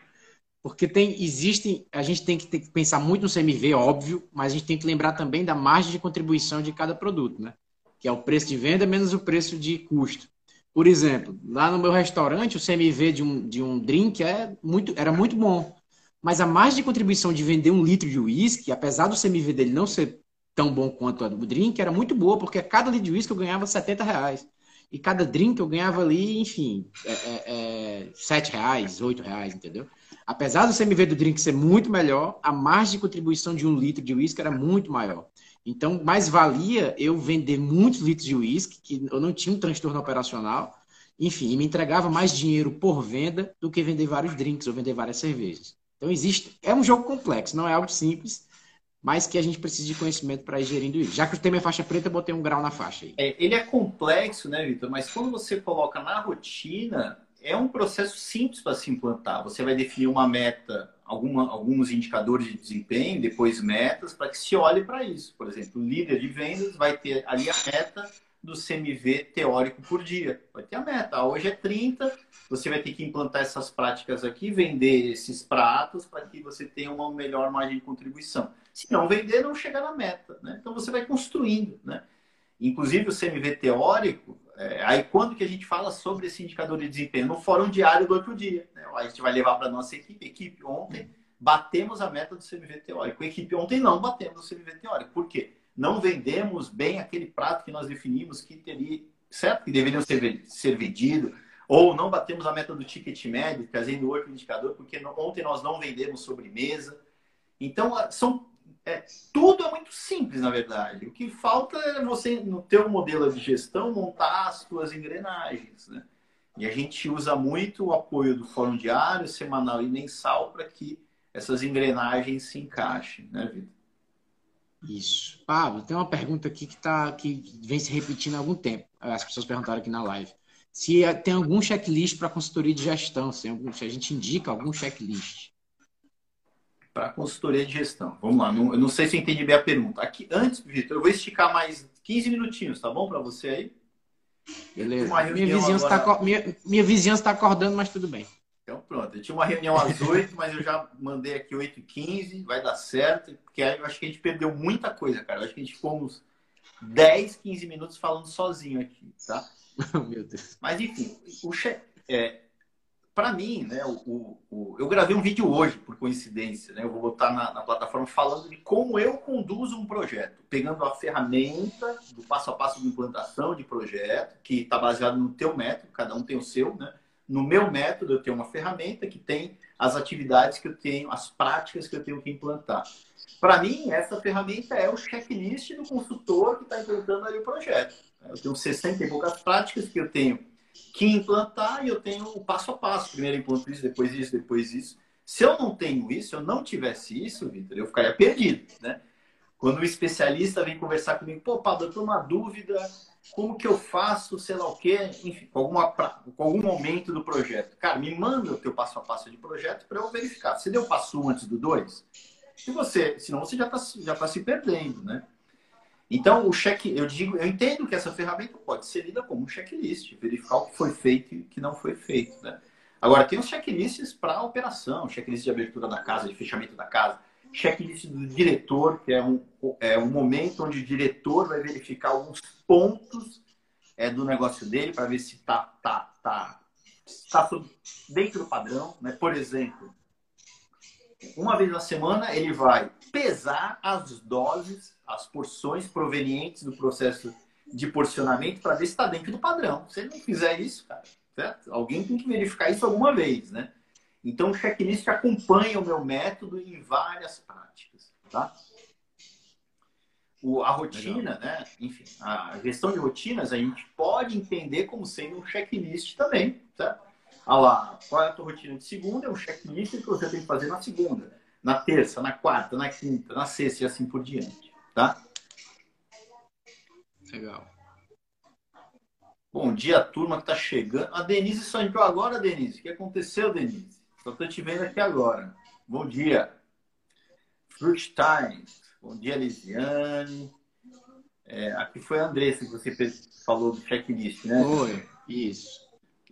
Porque tem, existem. A gente tem que, que pensar muito no CMV, óbvio, mas a gente tem que lembrar também da margem de contribuição de cada produto, né? Que é o preço de venda menos o preço de custo. Por exemplo, lá no meu restaurante, o CMV de um, de um drink é muito, era muito bom. Mas a margem de contribuição de vender um litro de uísque, apesar do CMV dele não ser tão bom quanto a do drink, era muito boa, porque cada litro de uísque eu ganhava 70 reais. E cada drink eu ganhava ali, enfim, é, é, é, 7 reais, 8 reais, entendeu? Apesar do CMV do drink ser muito melhor, a margem de contribuição de um litro de uísque era muito maior. Então, mais valia eu vender muitos litros de uísque, que eu não tinha um transtorno operacional, enfim, e me entregava mais dinheiro por venda do que vender vários drinks ou vender várias cervejas. Então, existe. É um jogo complexo, não é algo simples, mas que a gente precisa de conhecimento para ir gerindo isso. Já que o tema é faixa preta, eu botei um grau na faixa aí. É, ele é complexo, né, Vitor? Mas quando você coloca na rotina, é um processo simples para se implantar. Você vai definir uma meta, alguma, alguns indicadores de desempenho, depois metas, para que se olhe para isso. Por exemplo, o líder de vendas vai ter ali a meta do CMV teórico por dia. Vai ter a meta. Hoje é 30, você vai ter que implantar essas práticas aqui, vender esses pratos para que você tenha uma melhor margem de contribuição. Se não vender, não chega na meta. Né? Então você vai construindo. Né? Inclusive o CMV teórico, é, aí quando que a gente fala sobre esse indicador de desempenho? No fórum diário do outro dia. Né? A gente vai levar para nossa equipe. Equipe, ontem batemos a meta do CMV teórico. Equipe, ontem não batemos o CMV teórico. Por quê? Não vendemos bem aquele prato que nós definimos que teria, certo? Que deveria ser, ser vendido. Ou não batemos a meta do ticket médio, trazendo outro indicador, porque ontem nós não vendemos sobremesa. Então, são é, tudo é muito simples, na verdade. O que falta é você, no teu modelo de gestão, montar as suas engrenagens. Né? E a gente usa muito o apoio do fórum diário, semanal e mensal para que essas engrenagens se encaixem, né, Vitor? Isso. Pablo, tem uma pergunta aqui que, tá, que vem se repetindo há algum tempo. As pessoas perguntaram aqui na live. Se é, tem algum checklist para consultoria de gestão, se, algum, se a gente indica algum checklist para consultoria de gestão. Vamos lá, não, eu não sei se eu entendi bem a pergunta. Aqui, antes, Vitor, eu vou esticar mais 15 minutinhos, tá bom para você aí? Beleza. Minha vizinhança, tá agora... tá, minha, minha vizinhança está acordando, mas tudo bem. Então pronto, eu tinha uma reunião às 8, mas eu já mandei aqui 8 e 15, vai dar certo, porque aí eu acho que a gente perdeu muita coisa, cara. Eu acho que a gente ficou uns 10, 15 minutos falando sozinho aqui, tá? Meu Deus. Mas enfim, o che... é, para mim, né, o, o, eu gravei um vídeo hoje, por coincidência, né, eu vou botar na, na, plataforma falando de como eu conduzo um projeto, pegando a ferramenta do passo a passo de implantação de projeto, que está baseado no teu método, cada um tem o seu, né? No meu método, eu tenho uma ferramenta que tem as atividades que eu tenho, as práticas que eu tenho que implantar. Para mim, essa ferramenta é o checklist do consultor que está implantando ali o projeto. Eu tenho 60 e poucas práticas que eu tenho que implantar e eu tenho o passo a passo. Primeiro implanto isso, depois isso, depois isso. Se eu não tenho isso, se eu não tivesse isso, Vitor, eu ficaria perdido, né? Quando o especialista vem conversar comigo, pô, Pablo, eu tô uma dúvida, como que eu faço, sei lá o quê, enfim, com, alguma, com algum momento do projeto. Cara, me manda o teu passo a passo de projeto para eu verificar. Você deu passo um antes do dois? Se você, senão você já está já tá se perdendo, né? Então, o check, eu digo, eu entendo que essa ferramenta pode ser lida como um checklist, verificar o que foi feito e o que não foi feito, né? Agora, tem os checklists para operação, checklist de abertura da casa, de fechamento da casa, checklist do diretor, que é um, é um momento onde o diretor vai verificar alguns pontos é, do negócio dele para ver se está tá, tá, tá dentro do padrão. Né? Por exemplo, uma vez na semana ele vai pesar as doses as porções provenientes do processo de porcionamento para ver se está dentro do padrão. Se ele não fizer isso, cara, certo? alguém tem que verificar isso alguma vez, né? Então, o checklist acompanha o meu método em várias práticas, tá? O, a rotina, Legal. né? Enfim, a gestão de rotinas a gente pode entender como sendo um checklist também, certo? Ah lá, qual é a tua rotina de segunda? É um checklist que você tem que fazer na segunda, na terça, na quarta, na quinta, na sexta e assim por diante. Tá? Legal. Bom dia, turma que está chegando. A Denise só entrou agora, Denise. O que aconteceu, Denise? Só estou te vendo aqui agora. Bom dia. Fruit Times. Bom dia, Lisiane. É, aqui foi a Andressa que você falou do checklist, né? Foi, isso.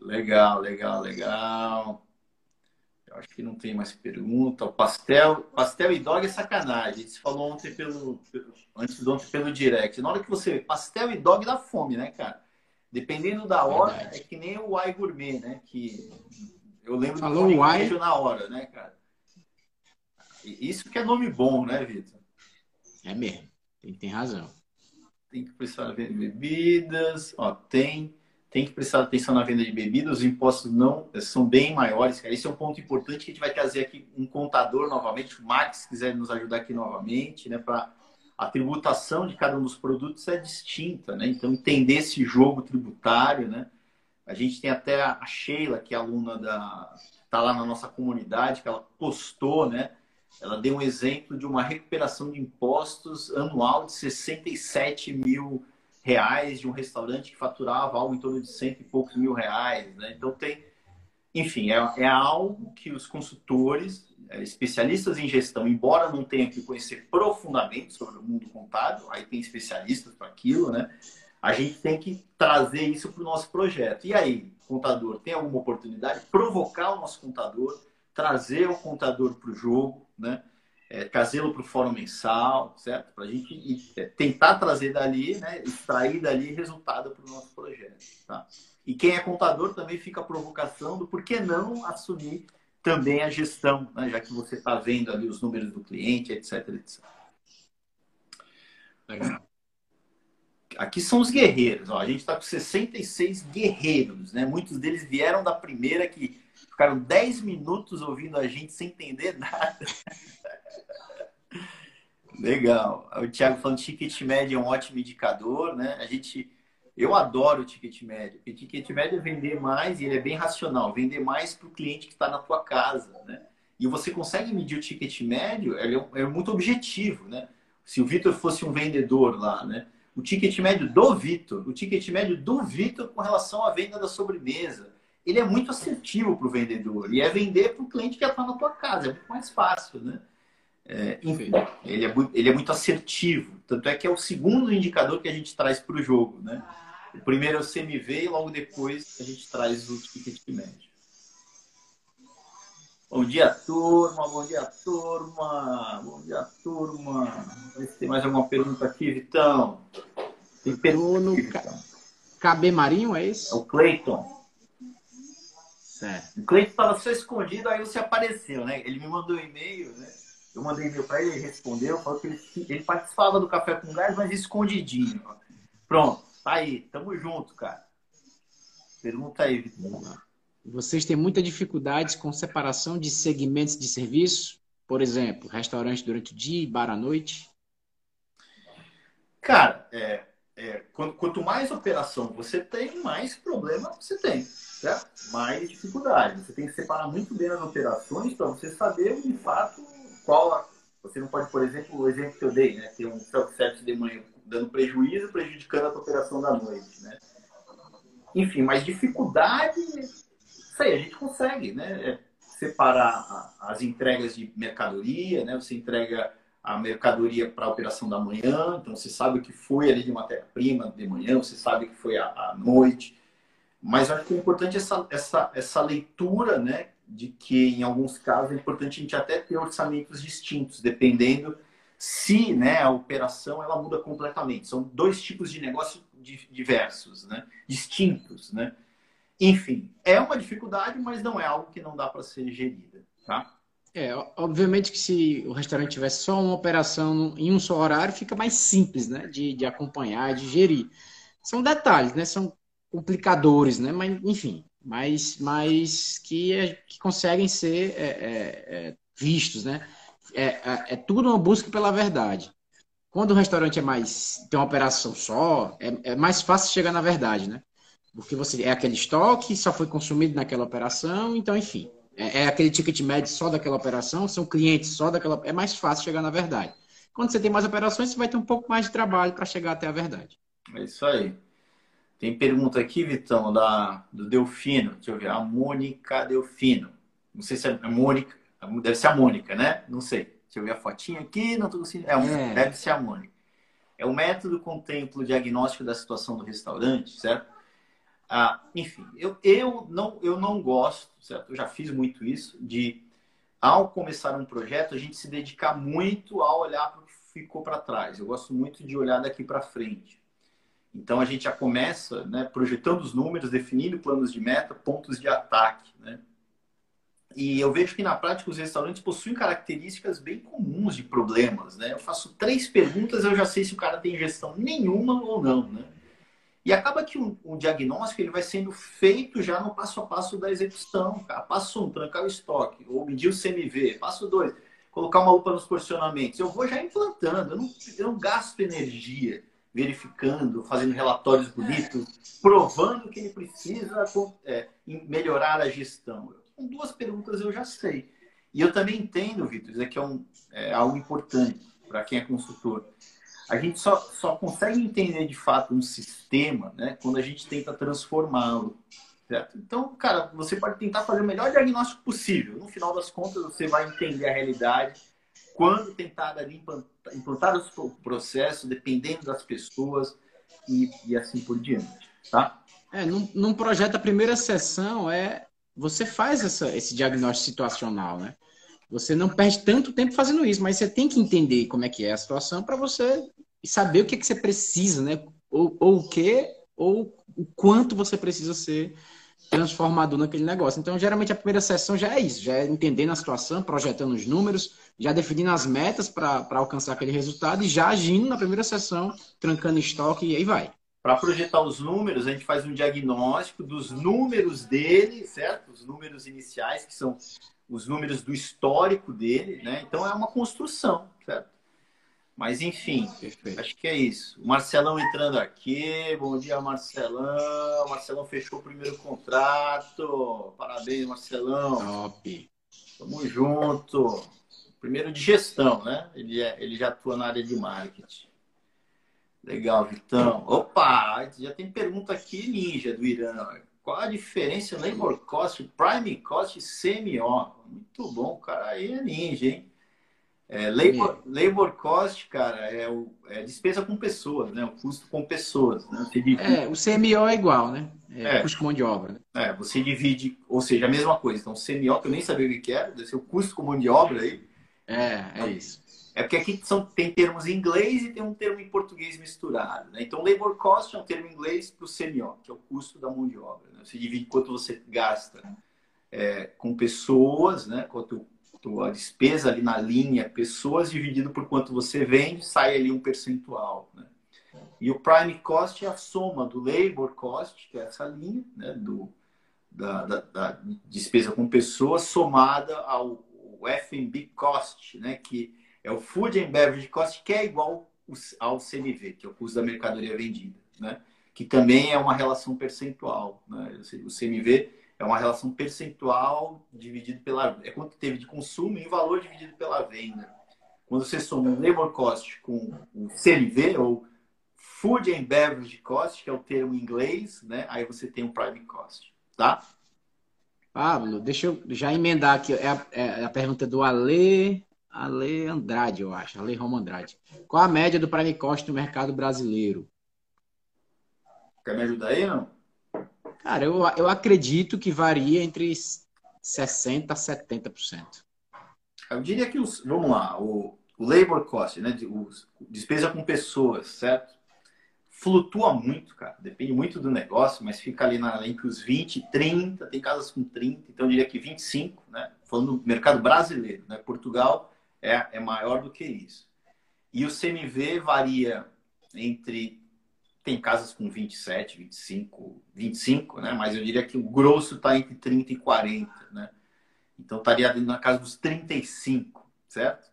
Legal, legal, legal. Eu acho que não tem mais pergunta. O pastel, pastel e dog é sacanagem. Você falou ontem pelo, pelo, antes de ontem pelo direct. Na hora que você. Pastel e dog dá fome, né, cara? Dependendo da hora, Verdade. é que nem o Ai Gourmet, né? Que eu lembro falou do Ai na hora, né, cara? Isso que é nome bom, né, Vitor? É mesmo. Tem, tem razão. Tem que precisar ver bebidas. Ó, tem tem que prestar atenção na venda de bebidas, os impostos não são bem maiores. Cara. Esse é um ponto importante que a gente vai trazer aqui um contador novamente, o Max, se quiser nos ajudar aqui novamente, né? Para a tributação de cada um dos produtos é distinta, né? Então entender esse jogo tributário, né? A gente tem até a Sheila, que é aluna da está lá na nossa comunidade, que ela postou, né? Ela deu um exemplo de uma recuperação de impostos anual de 67 mil reais de um restaurante que faturava algo em torno de cento e poucos mil reais. Né? Então tem, enfim, é, é algo que os consultores, é, especialistas em gestão, embora não tenham que conhecer profundamente sobre o mundo contábil, aí tem especialistas para aquilo, né? A gente tem que trazer isso para o nosso projeto. E aí, contador, tem alguma oportunidade? Provocar o nosso contador, trazer o contador para o jogo, né? é, trazê-lo para o fórum mensal, certo? Para a gente é, tentar trazer dali, né, extrair dali resultado para o nosso projeto. Tá? E quem é contador também fica a provocação do por que não assumir também a gestão, né, já que você está vendo ali os números do cliente, etc. etc. Legal. Aqui são os guerreiros. Ó. A gente está com 66 guerreiros, né? Muitos deles vieram da primeira que ficaram 10 minutos ouvindo a gente sem entender nada. Legal. O Thiago falando que ticket médio é um ótimo indicador, né? A gente, eu adoro o ticket médio. O ticket médio é vender mais e ele é bem racional. Vender mais para o cliente que está na tua casa, né? E você consegue medir o ticket médio, ele é, é muito objetivo, né? Se o Vitor fosse um vendedor lá, né? O ticket médio do Vitor, o ticket médio do Vitor com relação à venda da sobremesa, ele é muito assertivo para o vendedor. E é vender para o cliente que está na tua casa, é muito mais fácil, né? É, enfim, ele é, ele é muito assertivo. Tanto é que é o segundo indicador que a gente traz para o jogo. Né? O primeiro é o CMV e logo depois a gente traz o ticket médio. Bom dia, turma. Bom dia, turma. Bom dia, turma. Vamos se tem mais alguma pergunta aqui, Vitão. Tem pergunta aqui, Vitão. KB Marinho, é isso? É o Cleiton. Certo. O Cleiton estava só escondido, aí você apareceu, né? Ele me mandou um e-mail, né? Eu mandei e-mail para ele, ele respondeu, falou que ele, ele participava do Café com Gás, mas escondidinho. Pronto, tá aí, tamo junto, cara. Pergunta aí, Vitor. Vocês têm muita dificuldade com separação de segmentos de serviço? Por exemplo, restaurante durante o dia e bar à noite? Cara, é, é, quanto, mais operação você tem, mais problema você tem, certo? Mais dificuldade. Você tem que separar muito bem as operações para você saber, de fato, qual você não pode, por exemplo, o exemplo que eu dei, né? Ter um self-service de manhã dando prejuízo, prejudicando a operação da noite, né? Enfim, mas dificuldade, aí, a gente consegue, né? É separar as entregas de mercadoria, né? Você entrega a mercadoria para a operação da manhã, então você sabe o que foi ali de matéria-prima de manhã, você sabe o que foi à noite. Mas acho que é importante essa, essa, essa leitura, né? de que, em alguns casos, é importante a gente até ter orçamentos distintos, dependendo se né, a operação ela muda completamente. São dois tipos de negócio diversos, né? distintos. Né? Enfim, é uma dificuldade, mas não é algo que não dá para ser gerida. Tá? É, obviamente que se o restaurante tivesse só uma operação em um só horário, fica mais simples né? de, de acompanhar, de gerir. São detalhes, né? são complicadores, né? mas enfim, mas, mas que, é, que conseguem ser é, é, é vistos, né? É, é, é, tudo uma busca pela verdade. Quando o restaurante é mais tem uma operação só, é, é mais fácil chegar na verdade, né? Porque você é aquele estoque, só foi consumido naquela operação, então, enfim, é, é aquele ticket médio só daquela operação, são clientes só daquela. É mais fácil chegar na verdade. Quando você tem mais operações, você vai ter um pouco mais de trabalho para chegar até a verdade. É isso aí. Tem pergunta aqui, Vitão, da, do Delfino. Deixa eu ver. A Mônica Delfino. Não sei se é a Mônica. Deve ser a Mônica, né? Não sei. Deixa eu ver a fotinha aqui. Não estou conseguindo. É, é. Deve ser a Mônica. É o método contempla o diagnóstico da situação do restaurante, certo? Ah, enfim, eu, eu, não, eu não gosto, certo? Eu já fiz muito isso, de ao começar um projeto, a gente se dedicar muito a olhar para o que ficou para trás. Eu gosto muito de olhar daqui para frente. Então a gente já começa né, projetando os números, definindo planos de meta, pontos de ataque. Né? E eu vejo que na prática os restaurantes possuem características bem comuns de problemas. Né? Eu faço três perguntas, eu já sei se o cara tem gestão nenhuma ou não. Né? E acaba que um, um, diagnóstico ele vai sendo feito já no passo a passo da execução. Cara. Passo um, trancar o estoque, ou medir o CMV. Passo dois, colocar uma lupa nos porcionamentos. Eu vou já implantando, eu não, eu não gasto energia verificando, fazendo relatórios bonitos, provando que ele precisa é, melhorar a gestão. Com duas perguntas eu já sei. E eu também entendo, Vitor, isso aqui é, um, é algo importante para quem é consultor. A gente só, só consegue entender de fato um sistema né, quando a gente tenta transformá-lo. Certo? Então, cara, você pode tentar fazer o melhor diagnóstico possível. No final das contas, você vai entender a realidade. Quando tentar ali, implantar, o processo, dependendo das pessoas e, e assim por diante. Tá? É, num, num projeto, a primeira sessão é você faz essa, esse diagnóstico situacional, né? Você não perde tanto tempo fazendo isso, mas você tem que entender como é que é a situação para você saber o que, é que você precisa, né? Ou, ou o que, ou o quanto você precisa ser transformador naquele negócio. Então, geralmente, a primeira sessão já é isso, já é entendendo a situação, projetando os números, já definindo as metas para alcançar aquele resultado e já agindo na primeira sessão, trancando estoque e aí vai. Para projetar os números, a gente faz um diagnóstico dos números dele, certo? Os números iniciais, que são os números do histórico dele, né? Então é uma construção, certo? Mas enfim, Perfeito. acho que é isso. O Marcelão entrando aqui. Bom dia, Marcelão. O Marcelão fechou o primeiro contrato. Parabéns, Marcelão. Top. Tamo junto. Primeiro de gestão, né? Ele, é, ele já atua na área de marketing. Legal, Vitão. Opa, já tem pergunta aqui ninja do Irã. Qual a diferença labor cost, prime cost e CMO? Muito bom, cara aí é ninja, hein? É, labor, labor cost, cara, é, o, é despesa com pessoas, né? O custo com pessoas. Né? Divide... É, o CMO é igual, né? É, é. custo com mão de obra. Né? É, você divide, ou seja, a mesma coisa. Então, CMO, que eu nem sabia o que era, deve ser o custo com mão de obra aí. É, é isso. É porque aqui são, tem termos em inglês e tem um termo em português misturado. Né? Então, labor cost é um termo em inglês para o CMO, que é o custo da mão de obra. Né? Você divide quanto você gasta é, com pessoas, né? quanto a despesa ali na linha, pessoas dividido por quanto você vende, sai ali um percentual. Né? E o prime cost é a soma do labor cost, que é essa linha, né? do, da, da, da despesa com pessoas, somada ao F&B cost, né? que é o Food and Beverage Cost, que é igual ao CMV, que é o custo da mercadoria vendida, né? que também é uma relação percentual. Né? O CMV é uma relação percentual dividido pela... É quanto teve de consumo em valor dividido pela venda. Quando você soma o Labor Cost com o CMV, ou Food and Beverage Cost, que é o termo em inglês, né? aí você tem o Prime Cost. Tá? Pablo, deixa eu já emendar aqui. É a, é a pergunta do Ale Ale Andrade, eu acho. Ale Roma Andrade. Qual a média do prime cost no mercado brasileiro? Quer me ajudar aí, não? Cara, eu, eu acredito que varia entre 60% a 70%. Eu diria que os. Vamos lá, o, o labor cost, né? Despesa com pessoas, certo? Flutua muito, cara. Depende muito do negócio, mas fica ali na, entre os 20 e 30, tem casas com 30, então eu diria que 25, né? Falando do mercado brasileiro, né? Portugal é, é maior do que isso. E o CMV varia entre. Tem casas com 27, 25, 25, né? Mas eu diria que o grosso está entre 30 e 40, né? Então estaria na casa dos 35, certo?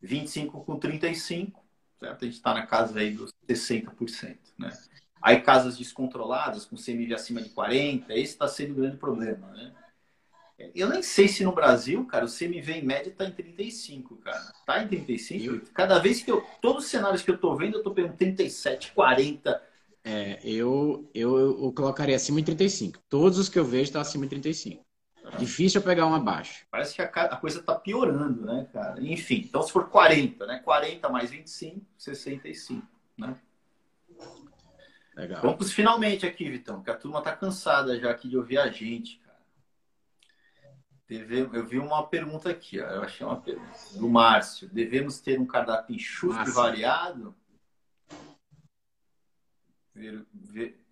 25 com 35, certo? A gente está na casa aí dos 60%, né? Aí casas descontroladas, com CMV acima de 40, esse está sendo o grande problema, né? Eu nem sei se no Brasil, cara, o CMV em média tá em 35, cara. Tá em 35? Eu... Cada vez que eu. Todos os cenários que eu tô vendo, eu tô pegando 37, 40. É, eu, eu, eu colocaria acima de 35. Todos os que eu vejo tá acima de 35. Difícil eu pegar um abaixo. Parece que a, a, coisa tá piorando, né, cara? Enfim, então se for 40, né? 40 mais 25, 65, né? Legal. Vamos finalmente aqui, Vitão, que a turma tá cansada já aqui de ouvir a gente. Deve, eu vi uma pergunta aqui, ó, eu achei uma pergunta do Márcio. Devemos ter um cardápio enxuto e variado?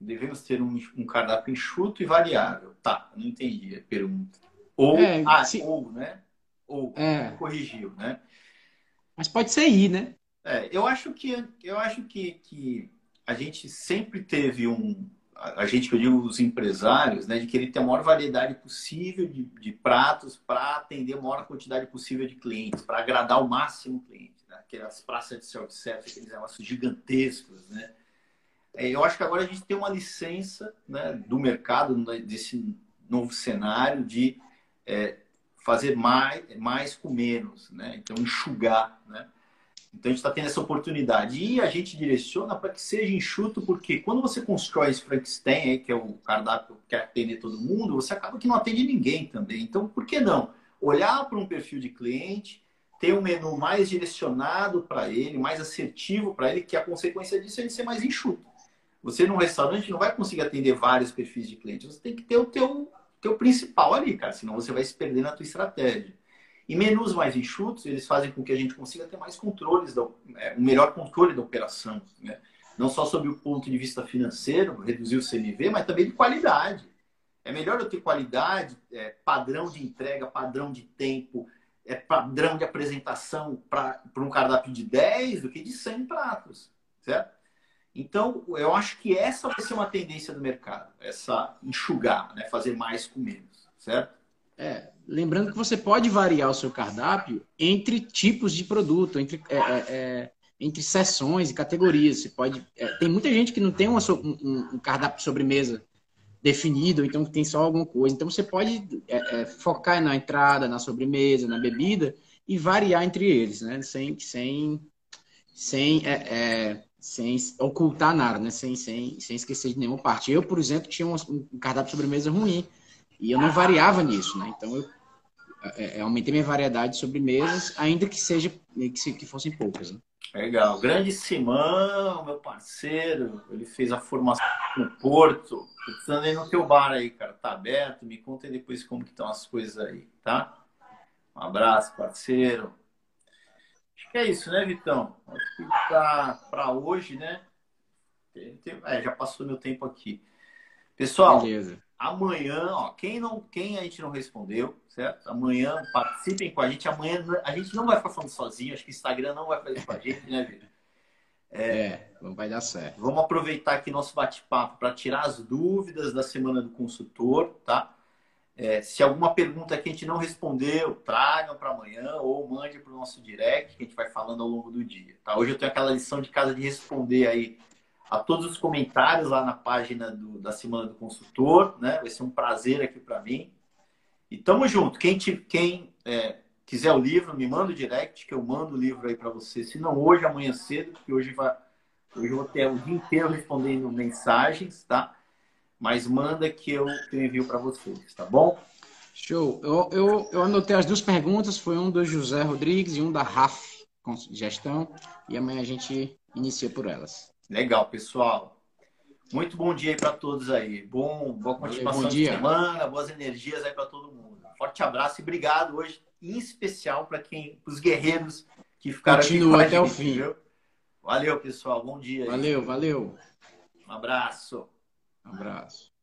Devemos ter um, um, cardápio enxuto e variável. Tá, não entendi a pergunta. Ou, é, ah, se... ou, né? Ou, é. corrigiu, né? Mas pode ser I, né? É, eu acho que, eu acho que, que a gente sempre teve um. A gente, que eu digo, os empresários, né, de querer ter a maior variedade possível de, de pratos para atender a maior quantidade possível de clientes, para agradar o máximo cliente. Né? Aquelas praças de self-service, aqueles negócios gigantescos, né? É, eu acho que agora a gente tem uma licença né, do mercado, desse novo cenário, de é, fazer mais, mais com menos, né? Então, enxugar, né? Então, a gente está tendo essa oportunidade. E a gente direciona para que seja enxuto, porque quando você constrói esse Frankenstein, que é o cardápio que quer atender todo mundo, você acaba que não atende ninguém também. Então, por que não? Olhar para um perfil de cliente, ter um menu mais direcionado para ele, mais assertivo para ele, que a consequência disso é ele ser mais enxuto. Você, num restaurante, não vai conseguir atender vários perfis de cliente. Você tem que ter o teu, teu principal ali, cara. Senão você vai se perder na tua estratégia. E menus mais enxutos, eles fazem com que a gente consiga ter mais controles, da, é, um melhor controle da operação. Né? Não só sob o ponto de vista financeiro, reduzir o CMV, mas também de qualidade. É melhor eu ter qualidade, é, padrão de entrega, padrão de tempo, é, padrão de apresentação para um cardápio de 10 do que de 100 pratos, certo? Então, eu acho que essa vai ser uma tendência do mercado, essa enxugar, né? fazer mais com menos, certo? É, lembrando que você pode variar o seu cardápio entre tipos de produto, entre, é, é, é entre sessões e categorias. Você pode, é, tem muita gente que não tem uma, um, um, cardápio de sobremesa definido, então tem só alguma coisa. Então você pode é, focar na entrada, na sobremesa, na bebida e variar entre eles, né? Sem, sem, sem, sem ocultar nada, né? Sem, sem, sem esquecer de nenhuma parte. Eu, por exemplo, tinha um, um cardápio de sobremesa ruim e eu não variava nisso, né? Então eu é, é, aumentei minha variedade de sobremesas, ainda que seja que, que fossem poucas. Né? Legal. Grande Simão, meu parceiro, ele fez a formação no Porto. Tô precisando ir no teu bar aí, cara. Tá aberto? Me conta depois como que estão as coisas aí, tá? Um abraço, parceiro. Acho que é isso, né, Vitão? Acho que tá para hoje, né? É, já passou meu tempo aqui. Pessoal, Beleza. Amanhã, ó, quem não, quem a gente não respondeu, certo? Amanhã participem com a gente. Amanhã a gente não vai ficar falando sozinho. Acho que o Instagram não vai fazer com a gente, né, Vitor? É, é, não vai dar certo. Vamos aproveitar aqui nosso bate-papo para tirar as dúvidas da semana do consultor, tá? É, se alguma pergunta que a gente não respondeu, tragam para amanhã ou mande para o nosso direct, que a gente vai falando ao longo do dia. Tá? Hoje eu tenho aquela lição de casa de responder aí a todos os comentários lá na página do, da Semana do Consultor, né? Vai ser um prazer aqui para mim. E tamo junto. Quem, te, quem é, quiser o livro, me manda o direct, que eu mando o livro aí para você. Se não hoje, amanhã cedo, porque hoje, vai, hoje eu vou ter o dia inteiro respondendo mensagens, tá? Mas manda que eu, que eu envio para vocês, tá bom? Show. Eu, eu, eu anotei as duas perguntas, foi um do José Rodrigues e um da RAF, gestão, e amanhã a gente inicia por elas. Legal, pessoal. Muito bom dia aí para todos aí. Bom, boa continuação bom de semana, boas energias aí para todo mundo. Forte abraço e obrigado hoje, em especial para quem, os guerreiros que ficaram Continua aqui até gente, o fim. Viu? Valeu, pessoal. Bom dia. Valeu, aí. valeu. Um abraço. Um abraço.